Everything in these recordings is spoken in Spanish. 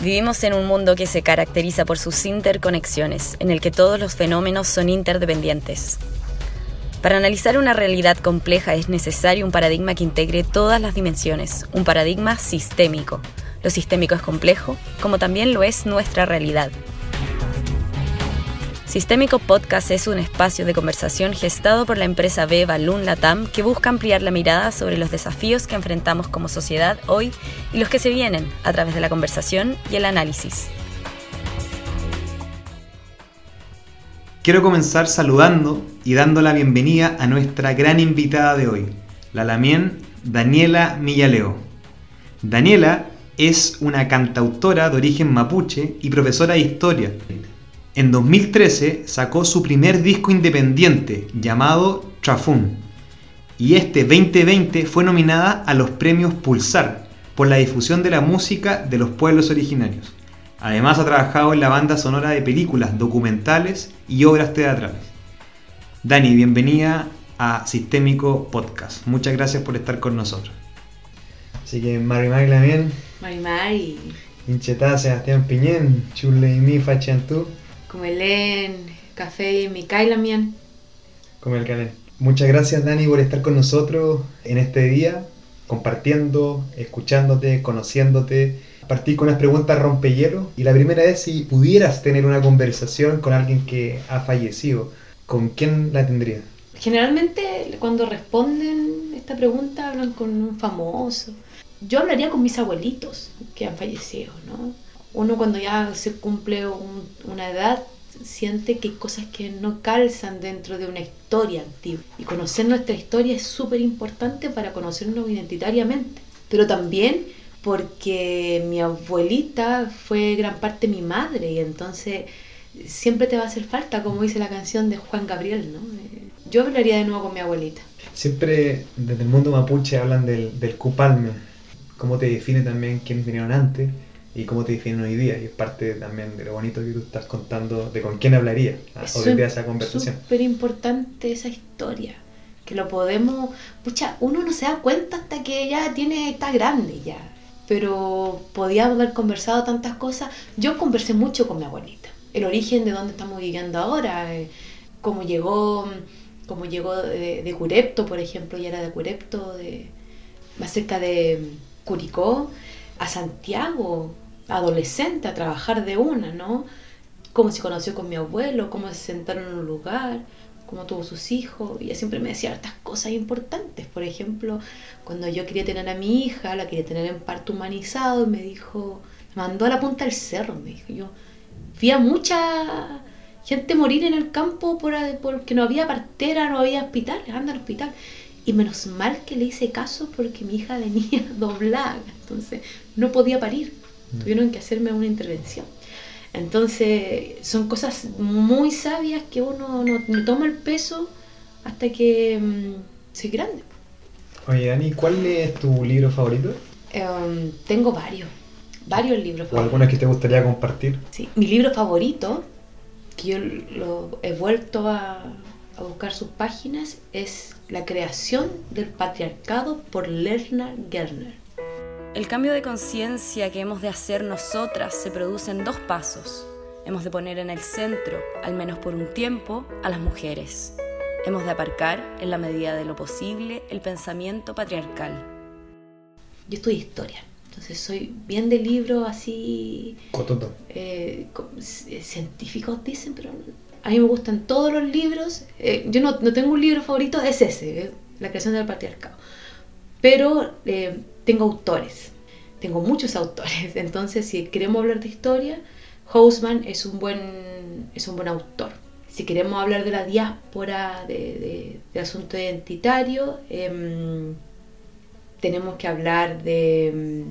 Vivimos en un mundo que se caracteriza por sus interconexiones, en el que todos los fenómenos son interdependientes. Para analizar una realidad compleja es necesario un paradigma que integre todas las dimensiones, un paradigma sistémico. Lo sistémico es complejo, como también lo es nuestra realidad. Sistémico Podcast es un espacio de conversación gestado por la empresa B Balloon Latam que busca ampliar la mirada sobre los desafíos que enfrentamos como sociedad hoy y los que se vienen a través de la conversación y el análisis. Quiero comenzar saludando y dando la bienvenida a nuestra gran invitada de hoy, la lamien Daniela Millaleo. Daniela es una cantautora de origen mapuche y profesora de historia en 2013 sacó su primer disco independiente llamado Trafun y este 2020 fue nominada a los premios Pulsar por la difusión de la música de los pueblos originarios. Además ha trabajado en la banda sonora de películas, documentales y obras teatrales. Dani, bienvenida a Sistémico Podcast. Muchas gracias por estar con nosotros. Así que Mari Mari también. Mari Mari. Inchetá Sebastián Piñén, Chule y mi Fachantú. Como Helen, Café y Micaela Mian. Como el Calen. Muchas gracias Dani por estar con nosotros en este día, compartiendo, escuchándote, conociéndote. Partí con unas preguntas rompehielo y la primera es si pudieras tener una conversación con alguien que ha fallecido, ¿con quién la tendrías? Generalmente cuando responden esta pregunta hablan con un famoso. Yo hablaría con mis abuelitos que han fallecido, ¿no? Uno cuando ya se cumple una edad siente que hay cosas que no calzan dentro de una historia activa. Y conocer nuestra historia es súper importante para conocernos identitariamente. Pero también porque mi abuelita fue gran parte mi madre y entonces siempre te va a hacer falta, como dice la canción de Juan Gabriel, ¿no? Yo hablaría de nuevo con mi abuelita. Siempre desde el mundo mapuche hablan del, del cupalme, cómo te define también quiénes vinieron antes y cómo te definen hoy día. Y es parte también de lo bonito que tú estás contando de con quién hablaría ah, hoy día esa conversación. Es súper importante esa historia. Que lo podemos. Pucha, uno no se da cuenta hasta que ya tiene. está grande ya. Pero podíamos haber conversado tantas cosas. Yo conversé mucho con mi abuelita. El origen de dónde estamos viviendo ahora. Eh, cómo llegó. Cómo llegó de, de, Curepto, por ejemplo, ya era de Curepto, de, más cerca de Curicó, a Santiago, adolescente a trabajar de una, ¿no? Cómo se conoció con mi abuelo, cómo se sentaron en un lugar, cómo tuvo sus hijos. Ella siempre me decía hartas cosas importantes. Por ejemplo, cuando yo quería tener a mi hija, la quería tener en parto humanizado, me dijo, me mandó a la punta del cerro, me dijo. Yo vi a mucha gente morir en el campo por, porque no había partera, no había hospital, anda al hospital. Y menos mal que le hice caso porque mi hija venía doblada, entonces no podía parir. Mm. Tuvieron que hacerme una intervención. Entonces, son cosas muy sabias que uno no, toma el peso hasta que mm, se grande. Oye, Dani, ¿cuál es tu libro favorito? Em, tengo varios, varios libros favoritos. ¿O alguna que te gustaría compartir? Sí, mi libro favorito, que yo lo he vuelto a, a buscar sus páginas, es La creación del patriarcado por Lerner Gerner. El cambio de conciencia que hemos de hacer nosotras se produce en dos pasos. Hemos de poner en el centro, al menos por un tiempo, a las mujeres. Hemos de aparcar, en la medida de lo posible, el pensamiento patriarcal. Yo estudio historia, entonces soy bien de libros así... Eh, eh, científicos dicen, pero a mí me gustan todos los libros. Eh, yo no, no, tengo un libro favorito, es ese, eh, La creación del patriarcado. Pero tengo autores, tengo muchos autores, entonces si queremos hablar de historia, Hausmann es un buen, es un buen autor. Si queremos hablar de la diáspora, de, asunto identitario, em, tenemos que hablar de, em,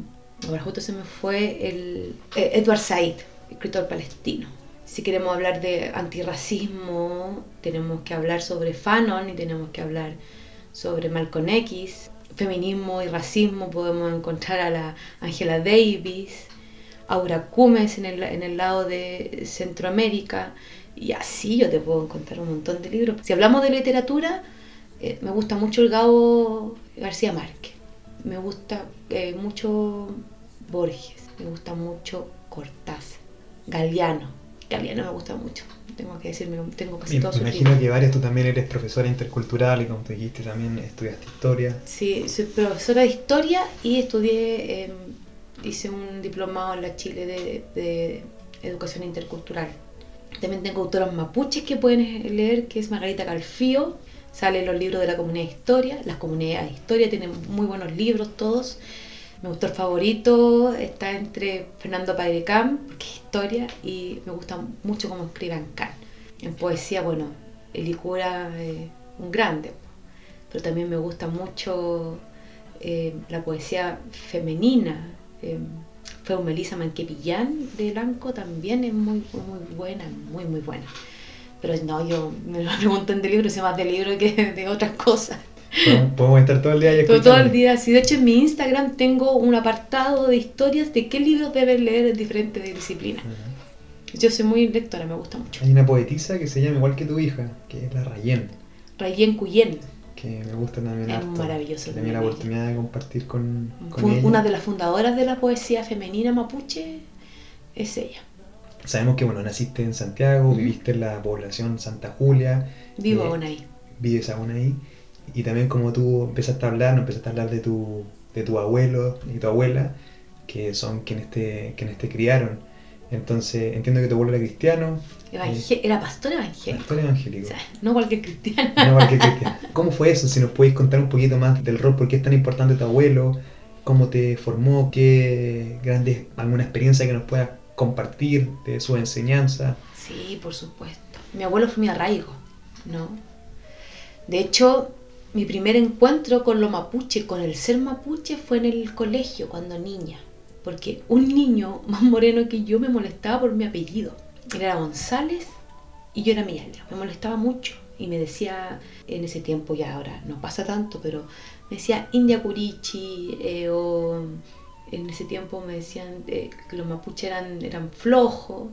ahora justo se me fue, el, eh, Edward Said, escritor palestino. Si queremos hablar de antirracismo, tenemos que hablar sobre Fanon y tenemos que hablar sobre Malcolm X feminismo y racismo podemos encontrar a la Angela Davis, Aura Cumes en el, en el lado de Centroamérica, y así yo te puedo encontrar un montón de libros. Si hablamos de literatura, eh, me gusta mucho el Gabo García Márquez, me gusta eh, mucho Borges, me gusta mucho Cortázar, Galeano. Galeano me gusta mucho, tengo que decirme, tengo casi me, todos Me imagino que varios, tú también eres profesora intercultural y como te dijiste también estudiaste historia. Sí, soy profesora de historia y estudié, em, hice un diplomado en la Chile de, de educación intercultural. También tengo autoras mapuches que pueden leer, que es Margarita Calfío, sale en los libros de la comunidad de historia, las comunidades de historia tienen muy buenos libros todos. Mi autor favorito está entre Fernando Padrecam, que es historia, y me gusta mucho cómo escribe Ancan. En poesía, bueno, Elicura es un grande, pero también me gusta mucho eh, la poesía femenina. Eh, fue Melissa Manquepillán de Blanco, también es muy, muy buena, muy, muy buena. Pero no, yo me lo preguntan de libros, sé más de libro que de otras cosas. Podemos estar todo el día ahí todo, todo el día, sí. De hecho, en mi Instagram tengo un apartado de historias de qué libros debes leer en diferentes disciplinas. Yo soy muy lectora, me gusta mucho. Hay una poetisa que se llama igual que tu hija, que es la Rayen. Rayen Cuyen. Que me gusta también. Es maravilloso. Tenía la oportunidad de compartir con, Una de las fundadoras de la poesía femenina mapuche es ella. Sabemos que bueno, naciste en Santiago, viviste en la población Santa Julia. Vivo eh, aún ahí. Vives aún ahí. Y también como tú empezaste a hablar, no empezaste a hablar de tu, de tu abuelo y tu abuela, que son quienes te, quienes te criaron. Entonces, entiendo que tu abuelo era cristiano. Eh, era pastor evangélico. Pastor evangélico. O sea, no cualquier cristiano. No cualquier cristiano. ¿Cómo fue eso? Si nos podéis contar un poquito más del rol, por qué es tan importante tu abuelo, cómo te formó, qué grandes, alguna experiencia que nos puedas compartir de su enseñanza. Sí, por supuesto. Mi abuelo fue mi arraigo, ¿no? De hecho, mi primer encuentro con lo mapuche, con el ser mapuche, fue en el colegio cuando niña. Porque un niño más moreno que yo me molestaba por mi apellido. Él era González y yo era Millaleo. Me molestaba mucho y me decía, en ese tiempo ya ahora no pasa tanto, pero me decía India Curichi eh, o en ese tiempo me decían eh, que los mapuches eran, eran flojos.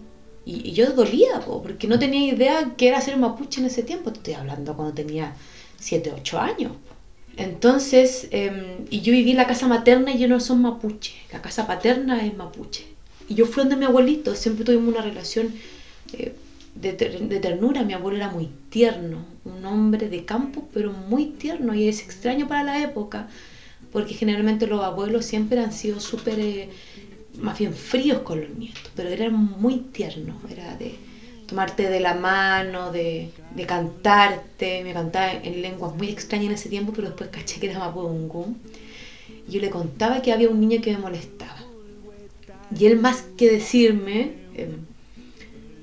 Y, yo dolía, porque no tenía idea qué era ser mapuche en ese tiempo. Estoy hablando cuando tenía 7, 8 años. Entonces, em, y yo viví en la casa materna y yo no soy mapuche. La casa paterna es mapuche. Y yo fui donde mi abuelito, siempre tuvimos una relación eh, de, de, ternura. Mi abuelo era muy tierno, un hombre de campo, pero muy tierno. Y es extraño para la época porque generalmente los abuelos siempre han sido súper, eh, más bien fríos con los nietos, pero eran muy tiernos, era de tomarte de la mano, de, de cantarte, me cantaba en lenguas muy extrañas en ese tiempo, pero después caché que era mapudungún. Y yo le contaba que había un niño que me molestaba. Y él más que decirme, eh,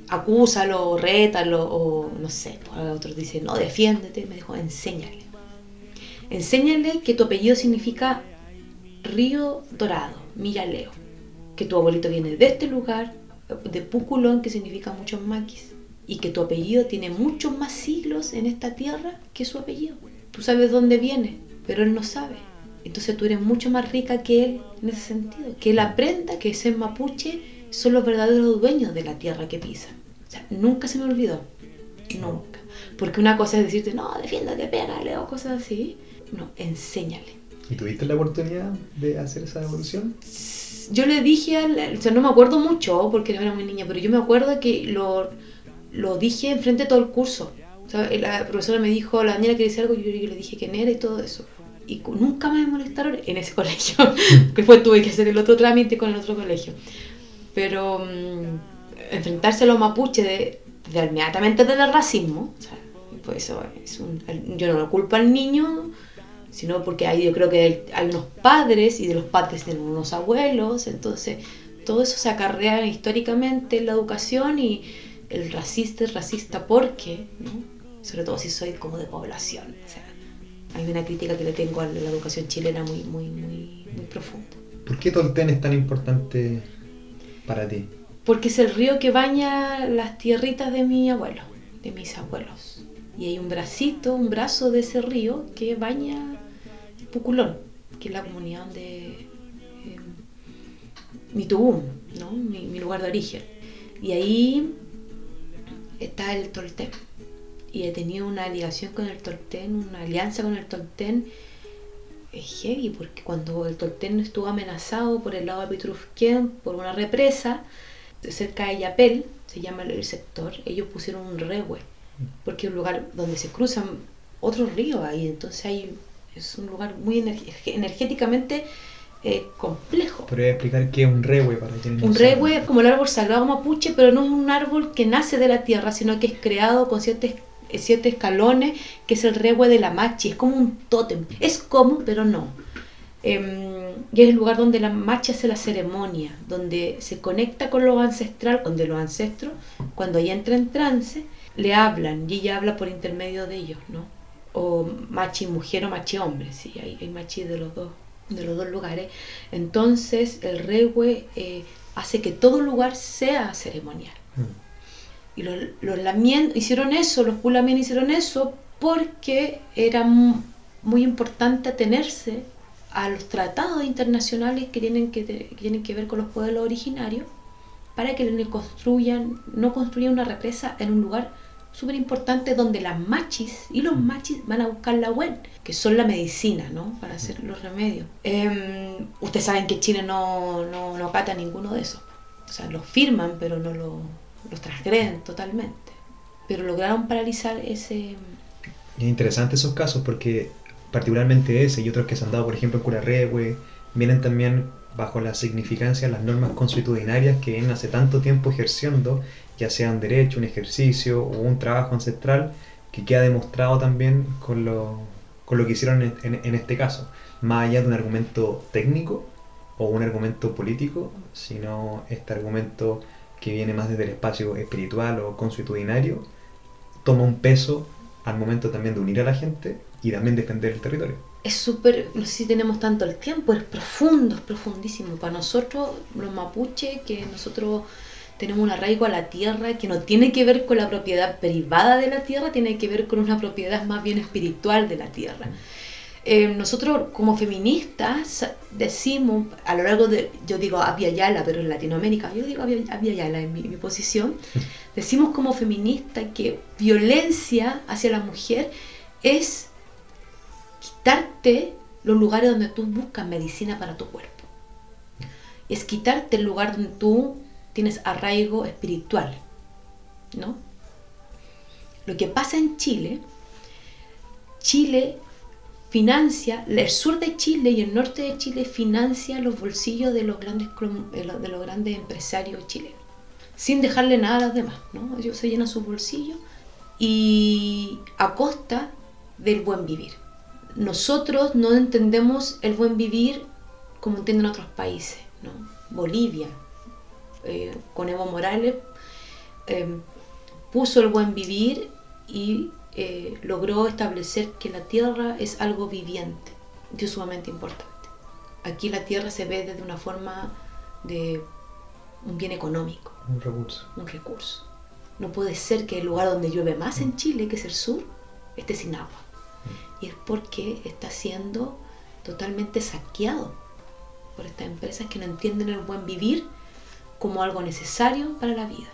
acúsalo, rétalo, o no sé, pues, otros dicen, no, defiéndete, me dijo, enséñale. Enséñale que tu apellido significa río dorado, Millaleo. Que tu abuelito viene de este lugar, de Puculón, que significa muchos maquis. Y que tu apellido tiene muchos más siglos en esta tierra que su apellido. Tú sabes dónde viene, pero él no sabe. Entonces tú eres mucho más rica que él en ese sentido. Que él aprenda que ser mapuche son los verdaderos dueños de la tierra que pisa. O sea, nunca se me olvidó. Nunca. Porque una cosa es decirte, no, defiéndete, pégale o cosas así. No, enséñale. ¿Y tuviste la oportunidad de hacer esa evolución? Yo le dije al. O sea, no me acuerdo mucho porque no era muy niña, pero yo me acuerdo que lo, lo dije enfrente de todo el curso. O sea, la profesora me dijo, la niña quería decir algo, y yo, le dije quién era y todo eso. Y nunca me molestaron en ese colegio, fue tuve que hacer el otro trámite con el otro colegio. Pero mm, enfrentarse a los mapuches de, de inmediatamente del racismo, o sea, pues eso es un, yo no lo culpo al niño, sino porque ahí yo creo que hay unos padres y de los padres tienen unos abuelos, entonces todo eso se acarrea históricamente en la educación y el racista es racista porque, ¿no? sobre todo si soy como de población. O sea, hay una crítica que le tengo a la educación chilena muy, muy, muy, muy profunda. ¿Por qué Tolten es tan importante para ti? Porque es el río que baña las tierritas de mi abuelo, de mis abuelos. Y hay un bracito, un brazo de ese río que baña Puculón, que es la comunidad de eh, mi Mitubum, ¿no? Mi, lugar de origen. Y ahí está el Tolten. Y he tenido una ligación con el Tolten, una alianza con el Tolten es heavy, porque cuando el Tolten estuvo amenazado por el lado de Pitrufquén, por una represa, cerca de Yapel, se llama el sector, ellos pusieron un rehue, porque es un lugar donde se cruzan otros ríos ahí, entonces hay, es un lugar muy energéticamente eh, complejo. Pero voy a explicar qué es un rehue para quienes Un rehue es como el árbol sagrado mapuche, pero no es un árbol que nace de la tierra, sino que es creado con ciertos, siete escalones, que es el rehue de la machi, es como un tótem. Es común, pero no. Em, y es el lugar donde la machi hace la ceremonia, donde se conecta con lo ancestral, donde los ancestros, cuando ella entra en trance, le hablan y ella habla por intermedio de ellos, ¿no? O machi mujer o machi hombre, sí, hay, hay machi de los dos de los dos lugares, entonces el regue eh, hace que todo lugar sea ceremonial. Mm. Y los, los lamien hicieron eso, los pulamien hicieron eso porque era muy importante atenerse a los tratados internacionales que tienen que, tienen que ver con los pueblos originarios para que construyan, no construyan una represa en un lugar súper importante donde las machis y los machis van a buscar la web, que son la medicina, ¿no? Para hacer los remedios. Eh, ustedes saben que Chile no, no, no acata ninguno de esos. O sea, los firman, pero no lo, los transgreden totalmente. Pero lograron paralizar ese... Es interesante esos casos porque particularmente ese y otros que se han dado, por ejemplo, en Curarrehue, vienen también bajo la significancia de las normas consuetudinarias que vienen hace tanto tiempo ejerciendo ya sea un derecho, un ejercicio o un trabajo ancestral que queda demostrado también con lo, con lo que hicieron en, este caso, más allá de un argumento técnico o un argumento político, sino este argumento que viene más desde el espacio espiritual o consuetudinario, toma un peso al momento también de unir a la gente y también defender el territorio. Es súper, no sé si tenemos tanto el tiempo, es profundo, es profundísimo. Para nosotros, los mapuches, que nosotros tenemos un arraigo a la tierra que no tiene que ver con la propiedad privada de la tierra, tiene que ver con una propiedad más bien espiritual de la tierra. Eh, nosotros como feministas decimos a lo largo de, yo digo Abya Yala, pero en Latinoamérica, yo digo Abya Yala en mi, mi posición, decimos como feministas que violencia hacia la mujer es quitarte los lugares donde tú buscas medicina para tu cuerpo. Es quitarte el lugar donde tú tienes arraigo espiritual, ¿no? Lo que pasa en Chile, Chile financia, el sur de Chile y el norte de Chile financia los bolsillos de los grandes, de los grandes empresarios chilenos, sin dejarle nada a los demás, ¿no? Ellos se llenan sus bolsillos y a costa del buen vivir. Nosotros no entendemos el buen vivir como entienden otros países, ¿no? Bolivia, eh, con Evo Morales, eh, puso el buen vivir y eh, logró establecer que la tierra es algo viviente, que es sumamente importante. Aquí la tierra se ve desde una forma de un bien económico. Un recurso. Un recurso. No puede ser que el lugar donde llueve más en Chile, que es el sur, esté sin agua. Y es porque está siendo totalmente saqueado por estas empresas que no entienden el buen vivir como algo necesario para la vida.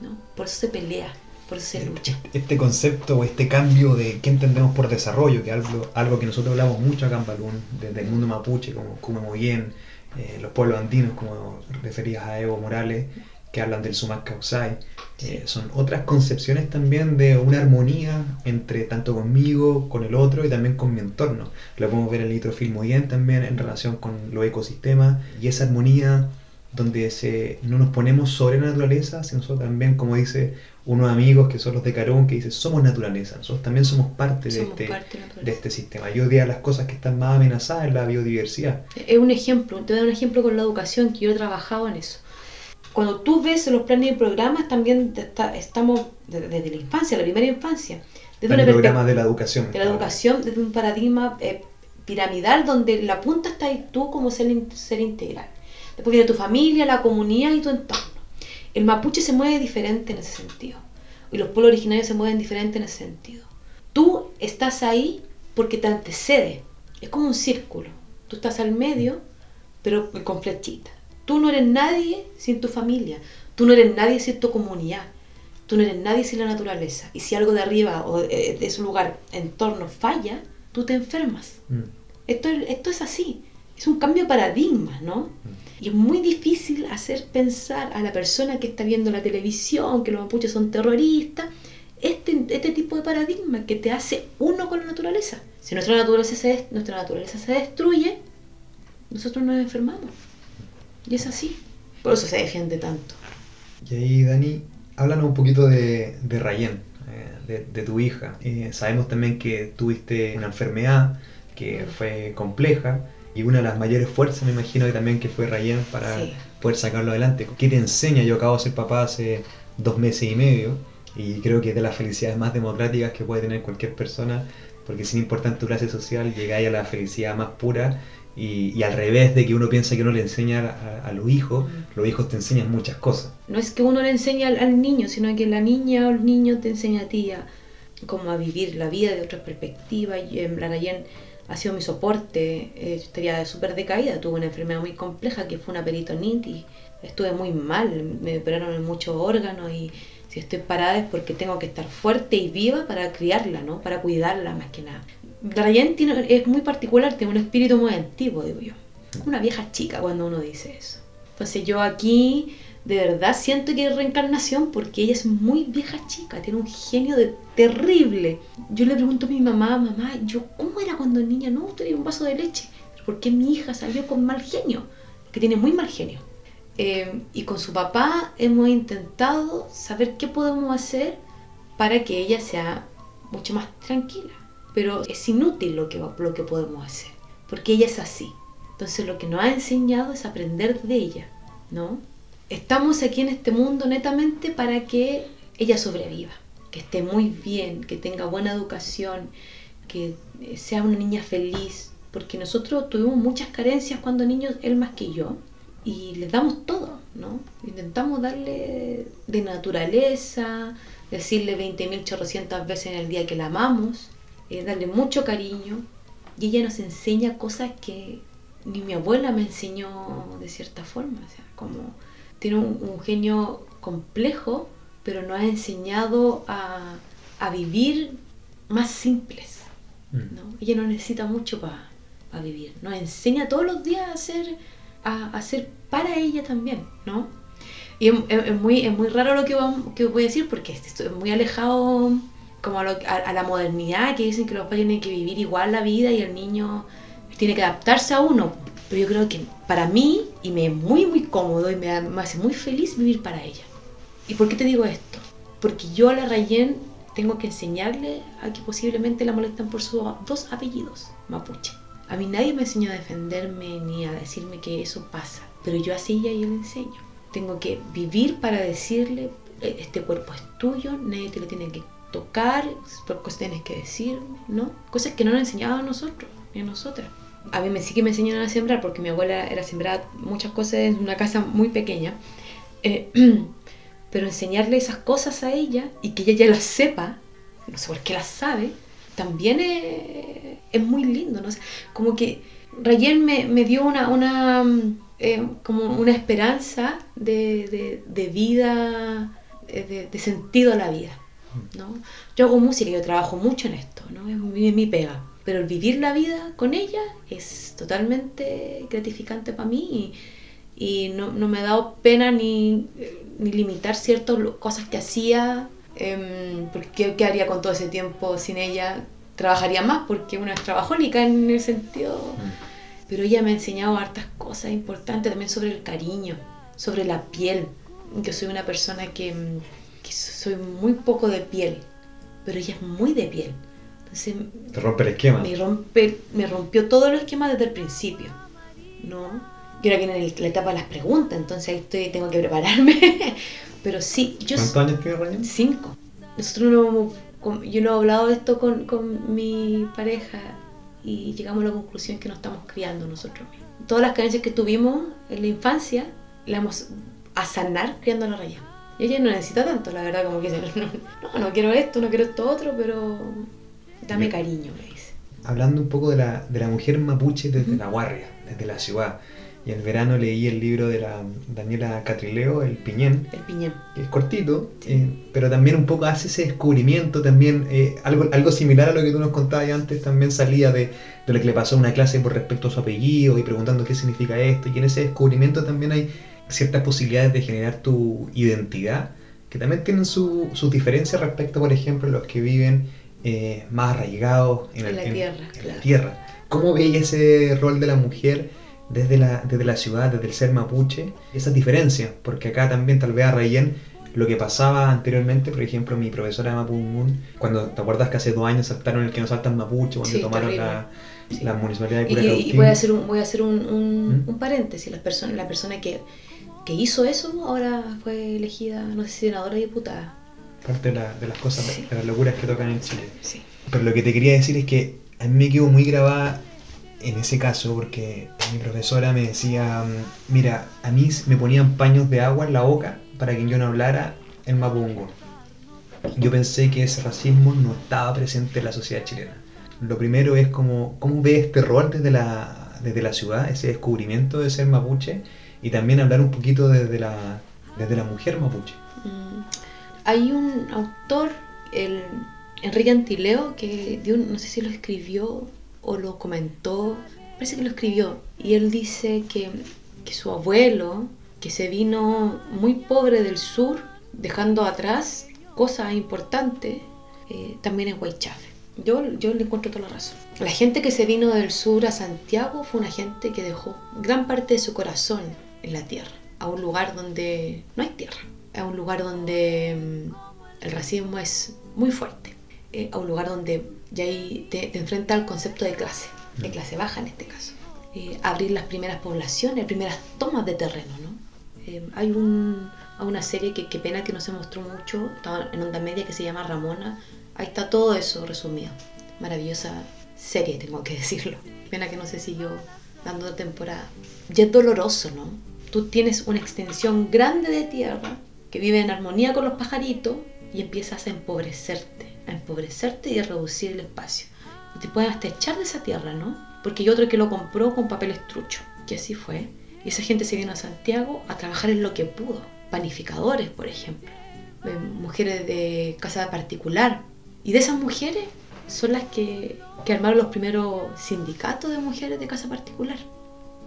¿no? Por eso se pelea, por eso se lucha. Este concepto o este cambio de qué entendemos por desarrollo, que es algo, algo que nosotros hablamos mucho acá en Balún, desde el mundo mapuche, como como bien, eh, los pueblos andinos, como referías a Evo Morales, que hablan del Sumac Causai, eh, son otras concepciones también de una armonía entre tanto conmigo, con el otro y también con mi entorno. Lo podemos ver en el nitrofil muy bien también en relación con los ecosistemas y esa armonía donde se, no nos ponemos sobre la naturaleza, sino también, como dice unos amigos que son los de Carón, que dice somos naturaleza, nosotros también somos parte, de, este, de, este sistema. Yo diría las cosas que están más amenazadas en la biodiversidad. Es un ejemplo, te doy un ejemplo con la educación, que yo he trabajado en eso. Cuando tú ves los planes y programas, también estamos desde, la infancia, la primera infancia. Desde un programa de la educación. De la educación, desde un paradigma eh, piramidal donde la punta está ahí tú como ser, ser integral Después viene tu familia, la comunidad y tu entorno. El mapuche se mueve diferente en ese sentido. Y los pueblos originarios se mueven diferente en ese sentido. Tú estás ahí porque te antecede. Es como un círculo. Tú estás al medio, pero con flechita. Tú no eres nadie sin tu familia. Tú no eres nadie sin tu comunidad. Tú no eres nadie sin la naturaleza. Y si algo de arriba o de ese lugar, entorno, falla, tú te enfermas. Mm. Esto, esto es así. Es un cambio de paradigma, ¿no? Mm. Y es muy difícil hacer pensar a la persona que está viendo la televisión que los mapuches son terroristas, este, este tipo de paradigma que te hace uno con la naturaleza. Si nuestra naturaleza se, nuestra naturaleza se destruye, nosotros nos enfermamos. Y es así. Por eso se defiende tanto. Y ahí, Dani, háblanos un poquito de, de Rayen, eh, de, tu hija. Eh, sabemos también que tuviste una enfermedad que fue compleja y una de las mayores fuerzas, me imagino que también que fue Rayen para poder sacarlo adelante. ¿Qué te enseña? Yo acabo de ser papá hace dos meses y medio y creo que es de las felicidades más democráticas que puede tener cualquier persona, porque sin importar tu clase social llegáis a la felicidad más pura y, al revés de que uno piensa que uno le enseña a, los hijos, los hijos te enseñan muchas cosas. No es que uno le enseñe al, niño, sino que la niña o el niño te enseña a ti a, a vivir la vida de otra perspectiva. Y en plan, ayer ha sido mi soporte, eh, estaría súper decaída, tuve una enfermedad muy compleja que fue una peritonitis, estuve muy mal, me operaron en muchos órganos y si estoy parada es porque tengo que estar fuerte y viva para criarla, ¿no? Para cuidarla más que nada. Tiene, es muy particular, tiene un espíritu muy antiguo, digo yo. Una vieja chica cuando uno dice eso. Entonces yo aquí de verdad siento que es reencarnación porque ella es muy vieja chica, tiene un genio terrible. Yo le pregunto a mi mamá, mamá, yo cómo era cuando niña, no, tenía un vaso de leche. ¿Por qué mi hija salió con mal genio? Que tiene muy mal genio. Eh, y con su papá hemos intentado saber qué podemos hacer para que ella sea mucho más tranquila. Pero es inútil lo que, lo que podemos hacer, porque ella es así. Entonces lo que nos ha enseñado es aprender de ella, ¿no? Estamos aquí en este mundo netamente para que ella sobreviva, que esté muy bien, que tenga buena educación, que sea una niña feliz, porque nosotros tuvimos muchas carencias cuando niños, él más que yo, y les damos todo, ¿no? Intentamos darle de naturaleza, decirle 20.000 chorrocientas veces en el día que la amamos, eh, darle mucho cariño, y ella nos enseña cosas que ni mi abuela me enseñó de cierta forma, o sea, como tiene un, genio complejo, pero nos ha enseñado a, a vivir más simples, mm. ¿no? Ella no necesita mucho para vivir, nos enseña todos los días a hacer a hacer para ella también, ¿no? Y es, muy, es muy raro lo que, que voy a decir porque estoy muy alejado como a, la modernidad, que dicen que los padres tienen que vivir igual la vida y el niño tiene que adaptarse a uno. Pero yo creo que para mí, y me es muy, muy cómodo y me, hace muy feliz vivir para ella. ¿Y por qué te digo esto? Porque yo a la Rayen tengo que enseñarle a que posiblemente la molestan por sus dos apellidos, mapuche. A mí nadie me enseñó a defenderme ni a decirme que eso pasa, pero yo así ya yo le enseño. Tengo que vivir para decirle, e-, este cuerpo es tuyo, nadie te lo tiene que tocar, cosas tienes que decirme, ¿no? Cosas que no nos enseñado a nosotros, ni a nosotras. A mí me, sí que me enseñaron a sembrar, porque mi abuela era sembrar muchas cosas en una casa muy pequeña. Eh, pero enseñarle esas cosas a ella y que ella ya las sepa, no sé por qué las sabe, también es, muy lindo, ¿no? como que Rayen me, me dio una, una eh, como una esperanza de, de, vida, eh, de, sentido a la vida, ¿no? Yo hago música, yo trabajo mucho en esto, ¿no? Es mi, mi pega, pero el vivir la vida con ella es totalmente gratificante para mí y, y no, no, me ha dado pena ni, ni limitar ciertas cosas que hacía eh, porque ¿qué haría con todo ese tiempo sin ella? Trabajaría más porque una es trabajónica en el sentido... Mm. Pero ella me ha enseñado hartas cosas importantes también sobre el cariño, sobre la piel. Que soy una persona que, em, que soy muy poco de piel, pero ella es muy de piel. Entonces, Te rompe el esquema. Me, rompe, me rompió todo el esquema desde el principio. ¿no? Y ahora viene la etapa de las preguntas, entonces ahí estoy, tengo que prepararme. Pero sí, yo... ¿Cuántos años tiene Ryan? Cinco. Nosotros no, yo no he hablado de esto con, con, mi pareja y llegamos a la conclusión que nos estamos criando nosotros mismos. Todas las carencias que tuvimos en la infancia, las vamos a sanar criando a la raya. Y ella no necesita tanto, la verdad, como que dice, no, no, quiero esto, no quiero esto otro, pero dame cariño, me dice. Hablando un poco de la, de la mujer mapuche desde la guardia, desde la ciudad, y el verano leí el libro de la Daniela Catrileo, El Piñén. El Piñén. Que es cortito, eh, pero también un poco hace ese descubrimiento, también eh, algo, algo similar a lo que tú nos contabas antes, también salía de, de, lo que le pasó a una clase por respecto a su apellido y preguntando qué significa esto, y en ese descubrimiento también hay ciertas posibilidades de generar tu identidad, que también tienen sus su diferencias respecto, por ejemplo, a los que viven eh, más arraigados en, la, tierra, en la tierra. ¿Cómo veis ese rol de la mujer? desde la, desde la ciudad, desde el ser mapuche, esas diferencias, porque acá también tal vez a Rayen lo que pasaba anteriormente, por ejemplo, mi profesora de Mapungun, cuando te acuerdas que hace dos años saltaron el que no saltan mapuche, cuando tomaron la, la, municipalidad de Curacautín. Y, y, voy a hacer un, voy a hacer un, un, ¿Mm? un paréntesis, la persona, la persona que, que, hizo eso ahora fue elegida, no sé si senadora o diputada. Parte de, la, de las cosas, de las locuras que tocan en Chile. Pero lo que te quería decir es que a mí me quedó muy grabada en ese caso, porque mi profesora me decía, mira, a mí me ponían paños de agua en la boca para que yo no hablara el mapungo. Yo pensé que ese racismo no estaba presente en la sociedad chilena. Lo primero es como, cómo ve este rol desde la, desde la ciudad, ese descubrimiento de ser mapuche, y también hablar un poquito desde la, desde la mujer mapuche. Hay un autor, el Enrique Antileo, que no sé si lo escribió o lo comentó, parece que lo escribió, y él dice que, su abuelo, que se vino muy pobre del sur, dejando atrás cosas importantes, eh, también es Huaychafe. Yo, yo le encuentro toda la razón. La gente que se vino del sur a Santiago fue una gente que dejó gran parte de su corazón en la tierra, a un lugar donde no hay tierra, a un lugar donde mm, el racismo es muy fuerte, eh, a un lugar donde y ahí te, enfrenta al concepto de clase, de clase baja en este caso. Eh, abrir las primeras poblaciones, primeras tomas de terreno, ¿no? Eh, hay un, una serie que, qué pena que no se mostró mucho, en onda media, que se llama Ramona. Ahí está todo eso resumido. Maravillosa serie, tengo que decirlo. Pena que no se siguió dando temporada. Y es doloroso, ¿no? Tú tienes una extensión grande de tierra que vive en armonía con los pajaritos y empiezas a empobrecerte a empobrecerte y a reducir el espacio. Y te pueden hasta echar de esa tierra, ¿no? Porque hay otro que lo compró con papel estrucho, que así fue. Y esa gente se vino a Santiago a trabajar en lo que pudo. Panificadores, por ejemplo. Eh, mujeres de casa particular. Y de esas mujeres son las que, que armaron los primeros sindicatos de mujeres de casa particular.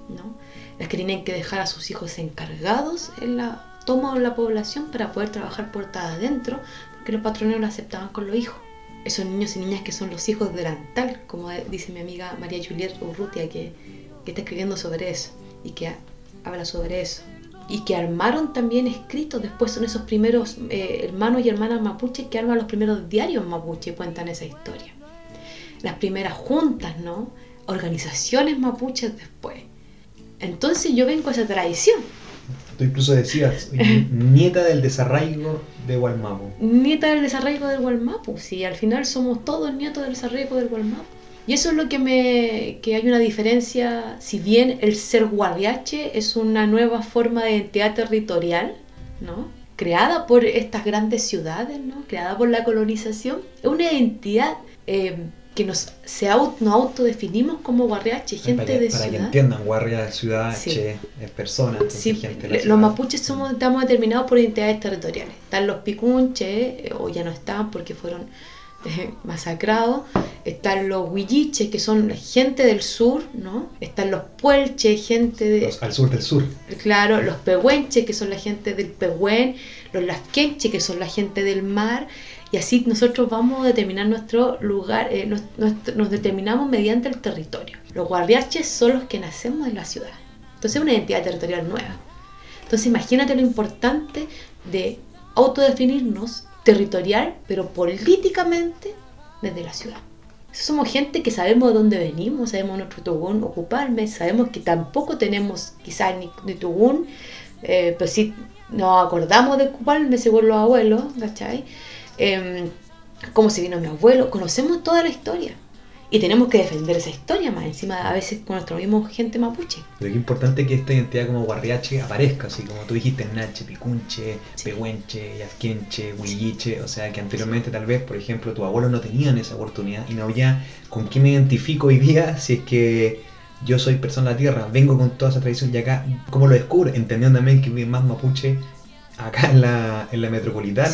¿no? Las que tienen que dejar a sus hijos encargados en la toma la población para poder trabajar puertas adentro, que los patrones lo aceptaban con los hijos. Esos niños y niñas que son los hijos de Antal, como dice mi amiga María Juliet Urrutia, que, que está escribiendo sobre eso y que habla sobre eso. Y que armaron también escritos, después son esos primeros eh, hermanos y hermanas mapuche que arman los primeros diarios mapuche y cuentan esa historia. Las primeras juntas, ¿no? Organizaciones mapuches después. Entonces yo vengo a esa tradición Tú incluso decías, nieta del desarraigo de Gualmapu. Nieta del desarraigo del Gualmapu, sí, al final somos todos nietos del desarraigo del Gualmapu. Y eso es lo que me. que hay una diferencia, si bien el ser guardiache es una nueva forma de identidad territorial, ¿no? Creada por estas grandes ciudades, ¿no? Creada por la colonización, es una identidad eh, que nos, se auto, autodefinimos como guarriache, gente de ciudad. Para que entiendan, guarria de ciudad, che, es persona, sí. gente Los mapuches somos, estamos determinados por identidades territoriales. Están los picunches, eh, o ya no están porque fueron eh, masacrados. Están los huilliches, que son gente del sur, ¿no? Están los puelches, gente de... al sur del sur. Claro, los pehuenches, que son la gente del pehuen. Los lasquenches, que son la gente del mar y así nosotros vamos a determinar nuestro lugar, eh, nos, determinamos mediante el territorio. Los guardiaches son los que nacemos en la ciudad. Entonces es una identidad territorial nueva. Entonces imagínate lo importante de autodefinirnos territorial, pero políticamente desde la ciudad. Somos gente que sabemos de dónde venimos, sabemos nuestro tugún ocuparme, sabemos que tampoco tenemos quizás ni, ni tugún, eh, pero sí nos acordamos de ocuparme según los abuelos, ¿cachai? Eh, cómo se vino mi abuelo, conocemos toda la historia. Y tenemos que defender esa historia más encima, a veces con nuestro mismo gente mapuche. Pero qué importante que esta identidad como guarriache aparezca, así como tú dijiste, Nache, Picunche, Pehuenche, Yasquenche, Huilliche, o sea que anteriormente tal vez, por ejemplo, tus abuelos no tenían esa oportunidad y no había con quién me identifico hoy día si es que yo soy persona de la tierra, vengo con toda esa tradición y acá, ¿cómo lo descubre? Entendiendo también que vive más mapuche acá en la, en la metropolitana.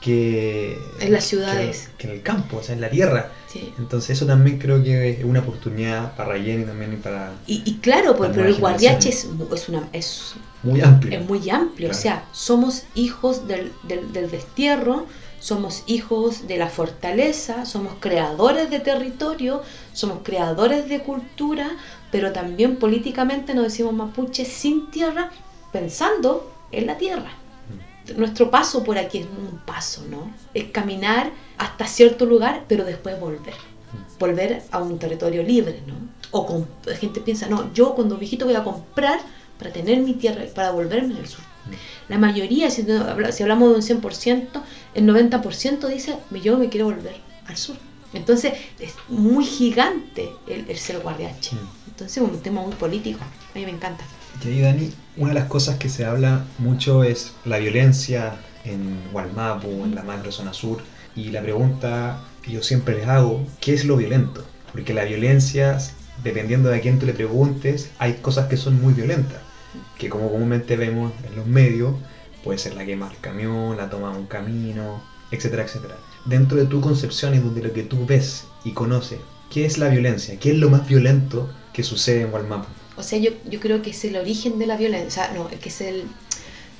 Que en las ciudades que, en el campo, o sea, en la tierra. Entonces eso también creo que es una oportunidad para Rayen y también y para... Y, claro, pues, pero el guardiache es, es, una, es muy amplio. Es muy amplio, o sea, somos hijos del, del, del destierro, somos hijos de la fortaleza, somos creadores de territorio, somos creadores de cultura, pero también políticamente nos decimos mapuche sin tierra, pensando en la tierra. Nuestro paso por aquí es un paso, ¿no? Es caminar hasta cierto lugar, pero después volver. Volver a un territorio libre, ¿no? O con, la gente piensa, no, yo cuando viejito voy a comprar para tener mi tierra, para volverme al sur. La mayoría, si, hablamos de un 100%, el 90% dice, yo me quiero volver al sur. Entonces es muy gigante el, ser guardiache. Mm. Entonces es un tema muy político. A mí me encanta. Y ahí, Dani, una de las cosas que se habla mucho es la violencia en Gualmapu, en la macro zona sur. Y la pregunta que yo siempre les hago, ¿qué es lo violento? Porque la violencia, dependiendo de a quién tú le preguntes, hay cosas que son muy violentas que como comúnmente vemos en los medios, puede ser la quema del camión, la toma de un camino, etcétera, etcétera. Dentro de tu concepción y de lo que tú ves y conoces, ¿qué es la violencia? ¿Qué es lo más violento que sucede en Walmapu? O sea, yo, yo creo que es el origen de la violencia, no, que es el,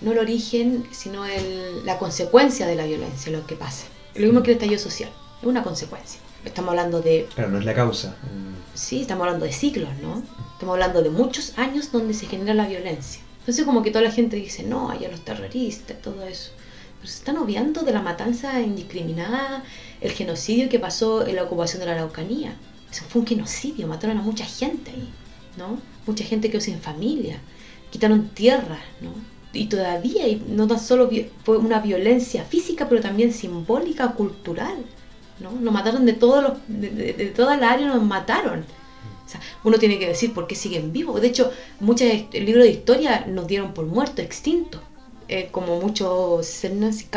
no el origen, sino el, la consecuencia de la violencia, lo que pasa. Lo mismo que el estallido social, es una consecuencia. Estamos hablando de... Pero no es la causa. Sí, estamos hablando de siglos, ¿no? Estamos hablando de muchos años donde se genera la violencia. Entonces como que toda la gente dice, no, allá los terroristas, todo eso. Pero se están obviando de la matanza indiscriminada, el genocidio que pasó en la ocupación de la Araucanía. Eso fue un genocidio, mataron a mucha gente ahí, ¿no? Mucha gente quedó sin familia, quitaron tierras, ¿no? Y todavía, no tan solo fue una violencia física, pero también simbólica, cultural, ¿no? Nos mataron de, todos los, de, de toda la área, nos mataron uno tiene que decir por qué siguen vivos. De hecho, muchos libros de historia nos dieron por muertos, extintos. Eh, como muchos y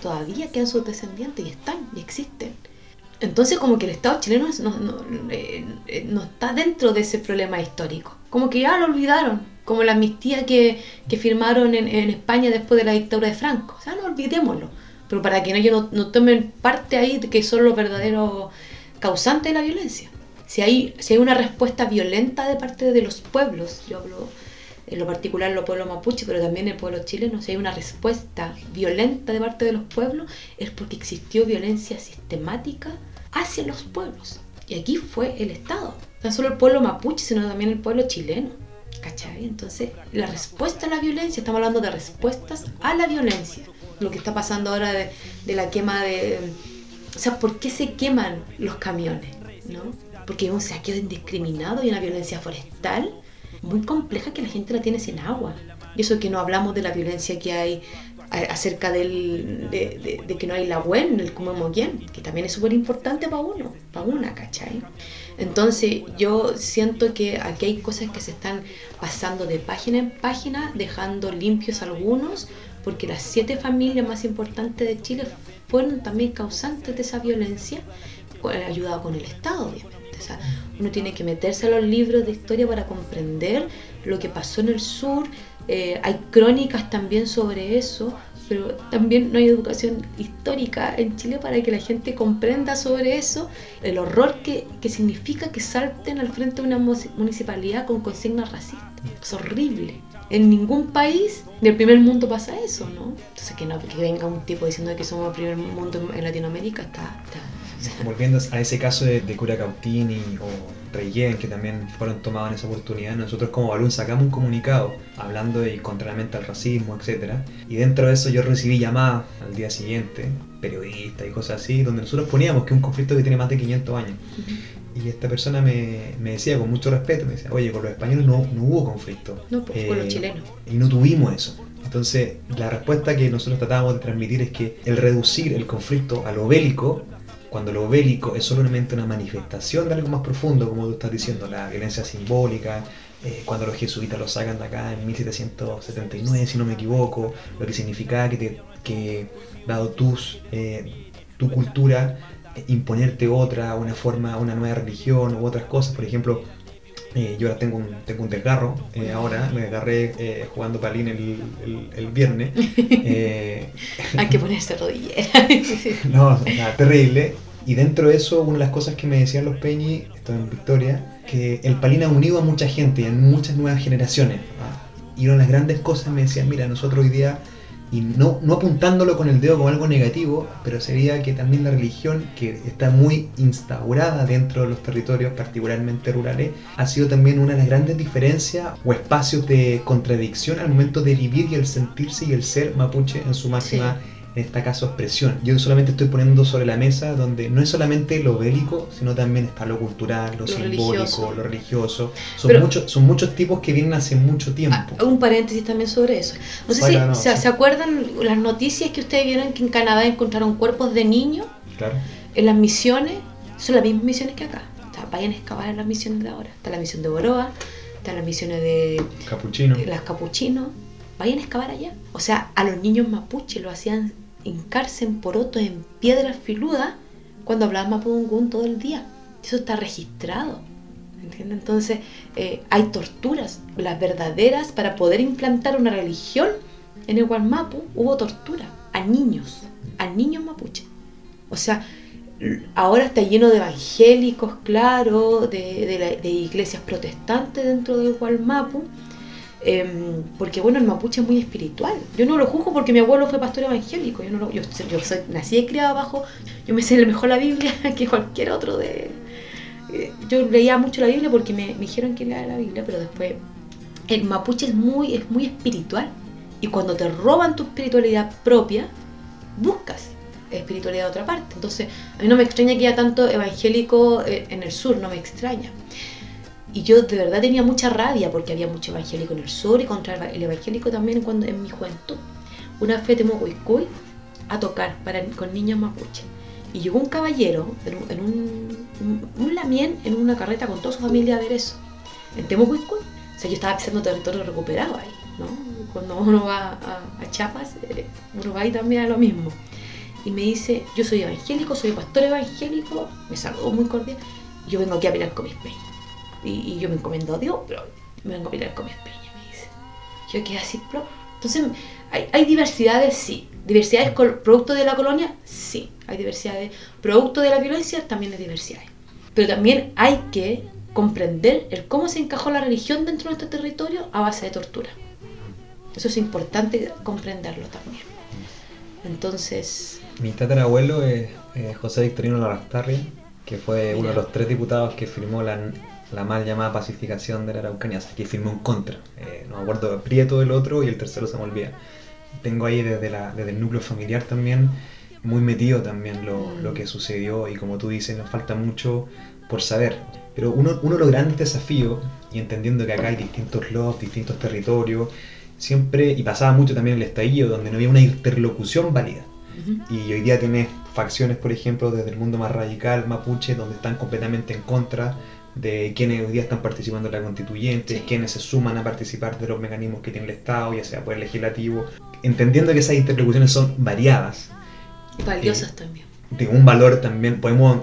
todavía quedan sus descendientes y están y existen. Entonces como que el Estado chileno no, eh, no, está dentro de ese problema histórico. Como que ya lo olvidaron, como la amnistía que, que firmaron en, en, España después de la dictadura de Franco. O sea, no olvidémoslo. Pero para que ellos no, tomen parte ahí de que son los verdaderos causantes de la violencia si hay, si hay una respuesta violenta de parte de los pueblos, yo hablo en lo particular los pueblos mapuche, pero también el pueblo chileno, si hay una respuesta violenta de parte de los pueblos, es porque existió violencia sistemática hacia los pueblos. Y aquí fue el Estado. No solo el pueblo mapuche, sino también el pueblo chileno. ¿Cachai? Entonces, la respuesta a la violencia, estamos hablando de respuestas a la violencia. Lo que está pasando ahora de, la quema de... O sea, ¿por qué se queman los camiones? ¿No? porque hay un saqueo indiscriminado y una violencia forestal muy compleja que la gente la tiene sin agua. Y eso que no hablamos de la violencia que hay acerca del, de, que no hay la en el Kumamoyen, que también es súper importante para uno, para una, ¿cachai? Entonces yo siento que aquí hay cosas que se están pasando de página en página, dejando limpios algunos, porque las siete familias más importantes de Chile fueron también causantes de esa violencia, ayudado con el Estado, obviamente uno tiene que meterse a los libros de historia para comprender lo que pasó en el sur. Eh, hay crónicas también sobre eso, pero también no hay educación histórica en Chile para que la gente comprenda sobre eso, el horror que, que significa que salten al frente de una municipalidad con consignas racistas. Es horrible. En ningún país del primer mundo pasa eso, ¿no? Entonces que no que venga un tipo diciendo que somos el primer mundo en Latinoamérica está volviendo a ese caso de, de Cura Cautini o Reyen, que también fueron tomados en esa oportunidad, nosotros como Balún sacamos un comunicado hablando de contra al racismo, etc. Y dentro de eso yo recibí llamadas al día siguiente, periodistas y cosas así, donde nosotros poníamos que un conflicto que tiene más de 500 años. Y esta persona me, me, decía con mucho respeto, me decía, oye, con los españoles no, no hubo conflicto. No, pues con los eh, chilenos. Y no tuvimos eso. Entonces, la respuesta que nosotros tratábamos de transmitir es que el reducir el conflicto a lo bélico cuando lo bélico es solamente una manifestación de algo más profundo, como tú estás diciendo, la violencia simbólica, eh, cuando los jesuitas lo sacan de acá en 1779, si no me equivoco, lo que significaba que, te, que dado tus, eh, tu cultura, imponerte otra, una forma, una nueva religión u otras cosas, por ejemplo, Eh, yo ahora tengo un, tengo un desgarro, eh, ahora me agarré eh, jugando palín el, el, viernes. Hay que ponerse rodillera. no, nada, terrible. Y dentro de eso, una de las cosas que me decían los Peñi, esto en Victoria, que el palín ha unido a mucha gente y a muchas nuevas generaciones. ¿ah? Y una de las grandes cosas me decían, mira, nosotros hoy día y no, no apuntándolo con el dedo como algo negativo, pero sería que también la religión, que está muy instaurada dentro de los territorios, particularmente rurales, ha sido también una de las grandes diferencias o espacios de contradicción al momento de vivir y el sentirse y el ser mapuche en su máxima en este caso expresión. Yo solamente estoy poniendo sobre la mesa donde no es solamente lo bélico, sino también está lo cultural, lo, simbólico, lo religioso. Son, muchos, son muchos tipos que vienen hace mucho tiempo. Ah, un paréntesis también sobre eso. No sé si ¿se, acuerdan las noticias que ustedes vieron que en Canadá encontraron cuerpos de niños claro. en las misiones? Son las mismas misiones que acá. vayan a excavar en las misiones de ahora. Está la misión de Boroa, está las misiones de... Capuchino. las Capuchinos vayan a excavar allá. O sea, a los niños mapuche lo hacían hincarse en porotos, en piedras filudas, cuando hablaban mapudungún todo el día. Eso está registrado. Entonces, eh, hay torturas. Las verdaderas, para poder implantar una religión en el Gualmapu, hubo tortura a niños, a niños mapuche. O sea, ahora está lleno de evangélicos, claro, de, iglesias protestantes dentro del Gualmapu Em, porque bueno, el mapuche es muy espiritual. Yo no lo juzgo porque mi abuelo fue pastor evangélico. Yo, no yo, soy, nací y criado abajo, yo me sé mejor la Biblia que cualquier otro de... Eh, yo leía mucho la Biblia porque me, dijeron que leía la Biblia, pero después el mapuche es muy, es muy espiritual. Y cuando te roban tu espiritualidad propia, buscas espiritualidad de otra parte. Entonces, a mí no me extraña que haya tanto evangélico eh, en el sur, no me extraña. Y yo de verdad tenía mucha rabia porque había mucho evangélico en el sur y contra el evangélico también cuando, en mi juventud. Una vez fuimos a tocar para, con niños mapuche. Y llegó un caballero en un, un, lamien en una carreta con toda su familia a ver eso. En Temucuicuy. O sea, yo estaba pisando territorio recuperado ahí, ¿no? Cuando uno va a, Chiapas, eh, uno va ahí también a lo mismo. Y me dice, yo soy evangélico, soy pastor evangélico, me saludó muy cordial, yo vengo aquí a pelear con mis peñas y, yo me encomiendo a Dios, pero me vengo a pelear con mi peñas, me dice. Yo quedé así, pero... Entonces, hay, hay diversidades, sí. Diversidades producto de la colonia, sí. Hay diversidades producto de la violencia, también hay diversidades. Pero también hay que comprender el cómo se encajó la religión dentro de nuestro territorio a base de tortura. Eso es importante comprenderlo también. Entonces... Mi tatarabuelo es José Victorino Larastarria, que fue uno de los tres diputados que firmó la la mal llamada pacificación de la Araucanía, o que firmó un contra. Eh, no me acuerdo, Prieto del otro y el tercero se me olvida. Tengo ahí desde, la, desde el núcleo familiar también muy metido también lo, lo, que sucedió y como tú dices, nos falta mucho por saber. Pero uno, uno de los grandes desafíos, y entendiendo que acá hay distintos lados, distintos territorios, siempre, y pasaba mucho también el estallido, donde no había una interlocución válida. Y hoy día tienes facciones, por ejemplo, desde el mundo más radical, mapuche, donde están completamente en contra de quienes hoy día están participando en la constituyente, quienes se suman a participar de los mecanismos que tiene el Estado, ya sea por el legislativo, entendiendo que esas interlocuciones son variadas. Y valiosas eh, también. De un valor también, podemos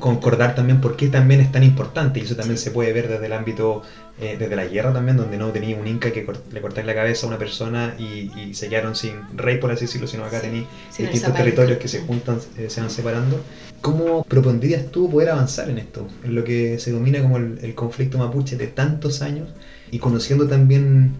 concordar también por qué también es tan importante, y eso también se puede ver desde el ámbito, eh, desde la guerra también, donde no tenía un inca que le cortáis la cabeza a una persona y, se quedaron sin rey, por así decirlo, sino acá tenéis distintos territorios que se juntan, eh, se van separando. ¿Cómo propondrías tú poder avanzar en esto, en lo que se domina como el, conflicto mapuche de tantos años y conociendo también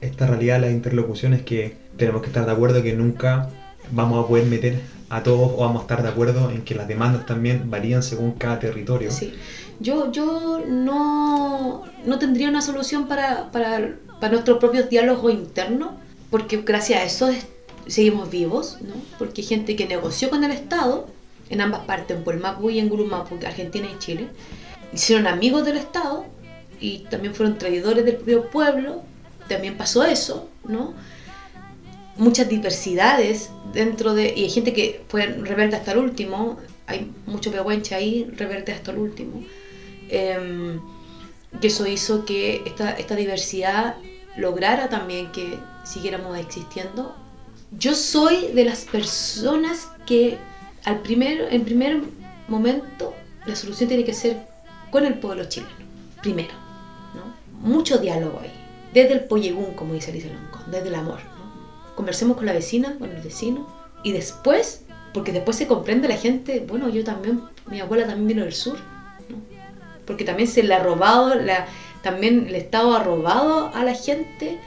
esta realidad, las interlocuciones que tenemos que estar de acuerdo que nunca vamos a poder meter a todos o vamos a estar de acuerdo en que las demandas también varían según cada territorio. Sí, yo, yo no, no tendría una solución para, para, para nuestros propios diálogos internos, porque gracias a eso seguimos vivos, ¿no? porque gente que negoció con el Estado, en ambas partes, en Puelmapu y en Gurumapu, Argentina y Chile, hicieron amigos del Estado y también fueron traidores del propio pueblo, también pasó eso, ¿no? muchas diversidades dentro de... Y hay gente que fue rebelde hasta el último, hay mucho pehuenche ahí, rebelde hasta el último. Que eso hizo que esta, esta diversidad lograra también que siguiéramos existiendo. Yo soy de las personas que al primer, en primer momento la solución tiene que ser con el pueblo chileno, primero. mucho diálogo ahí, desde el pollegún, como dice Alicia Loncón, desde el amor. ¿no? Conversemos con la vecina, con el vecino, y después, porque después se comprende la gente, bueno, yo también, mi abuela también vino del sur, ¿no? porque también se le ha robado, la, también el Estado ha robado a la gente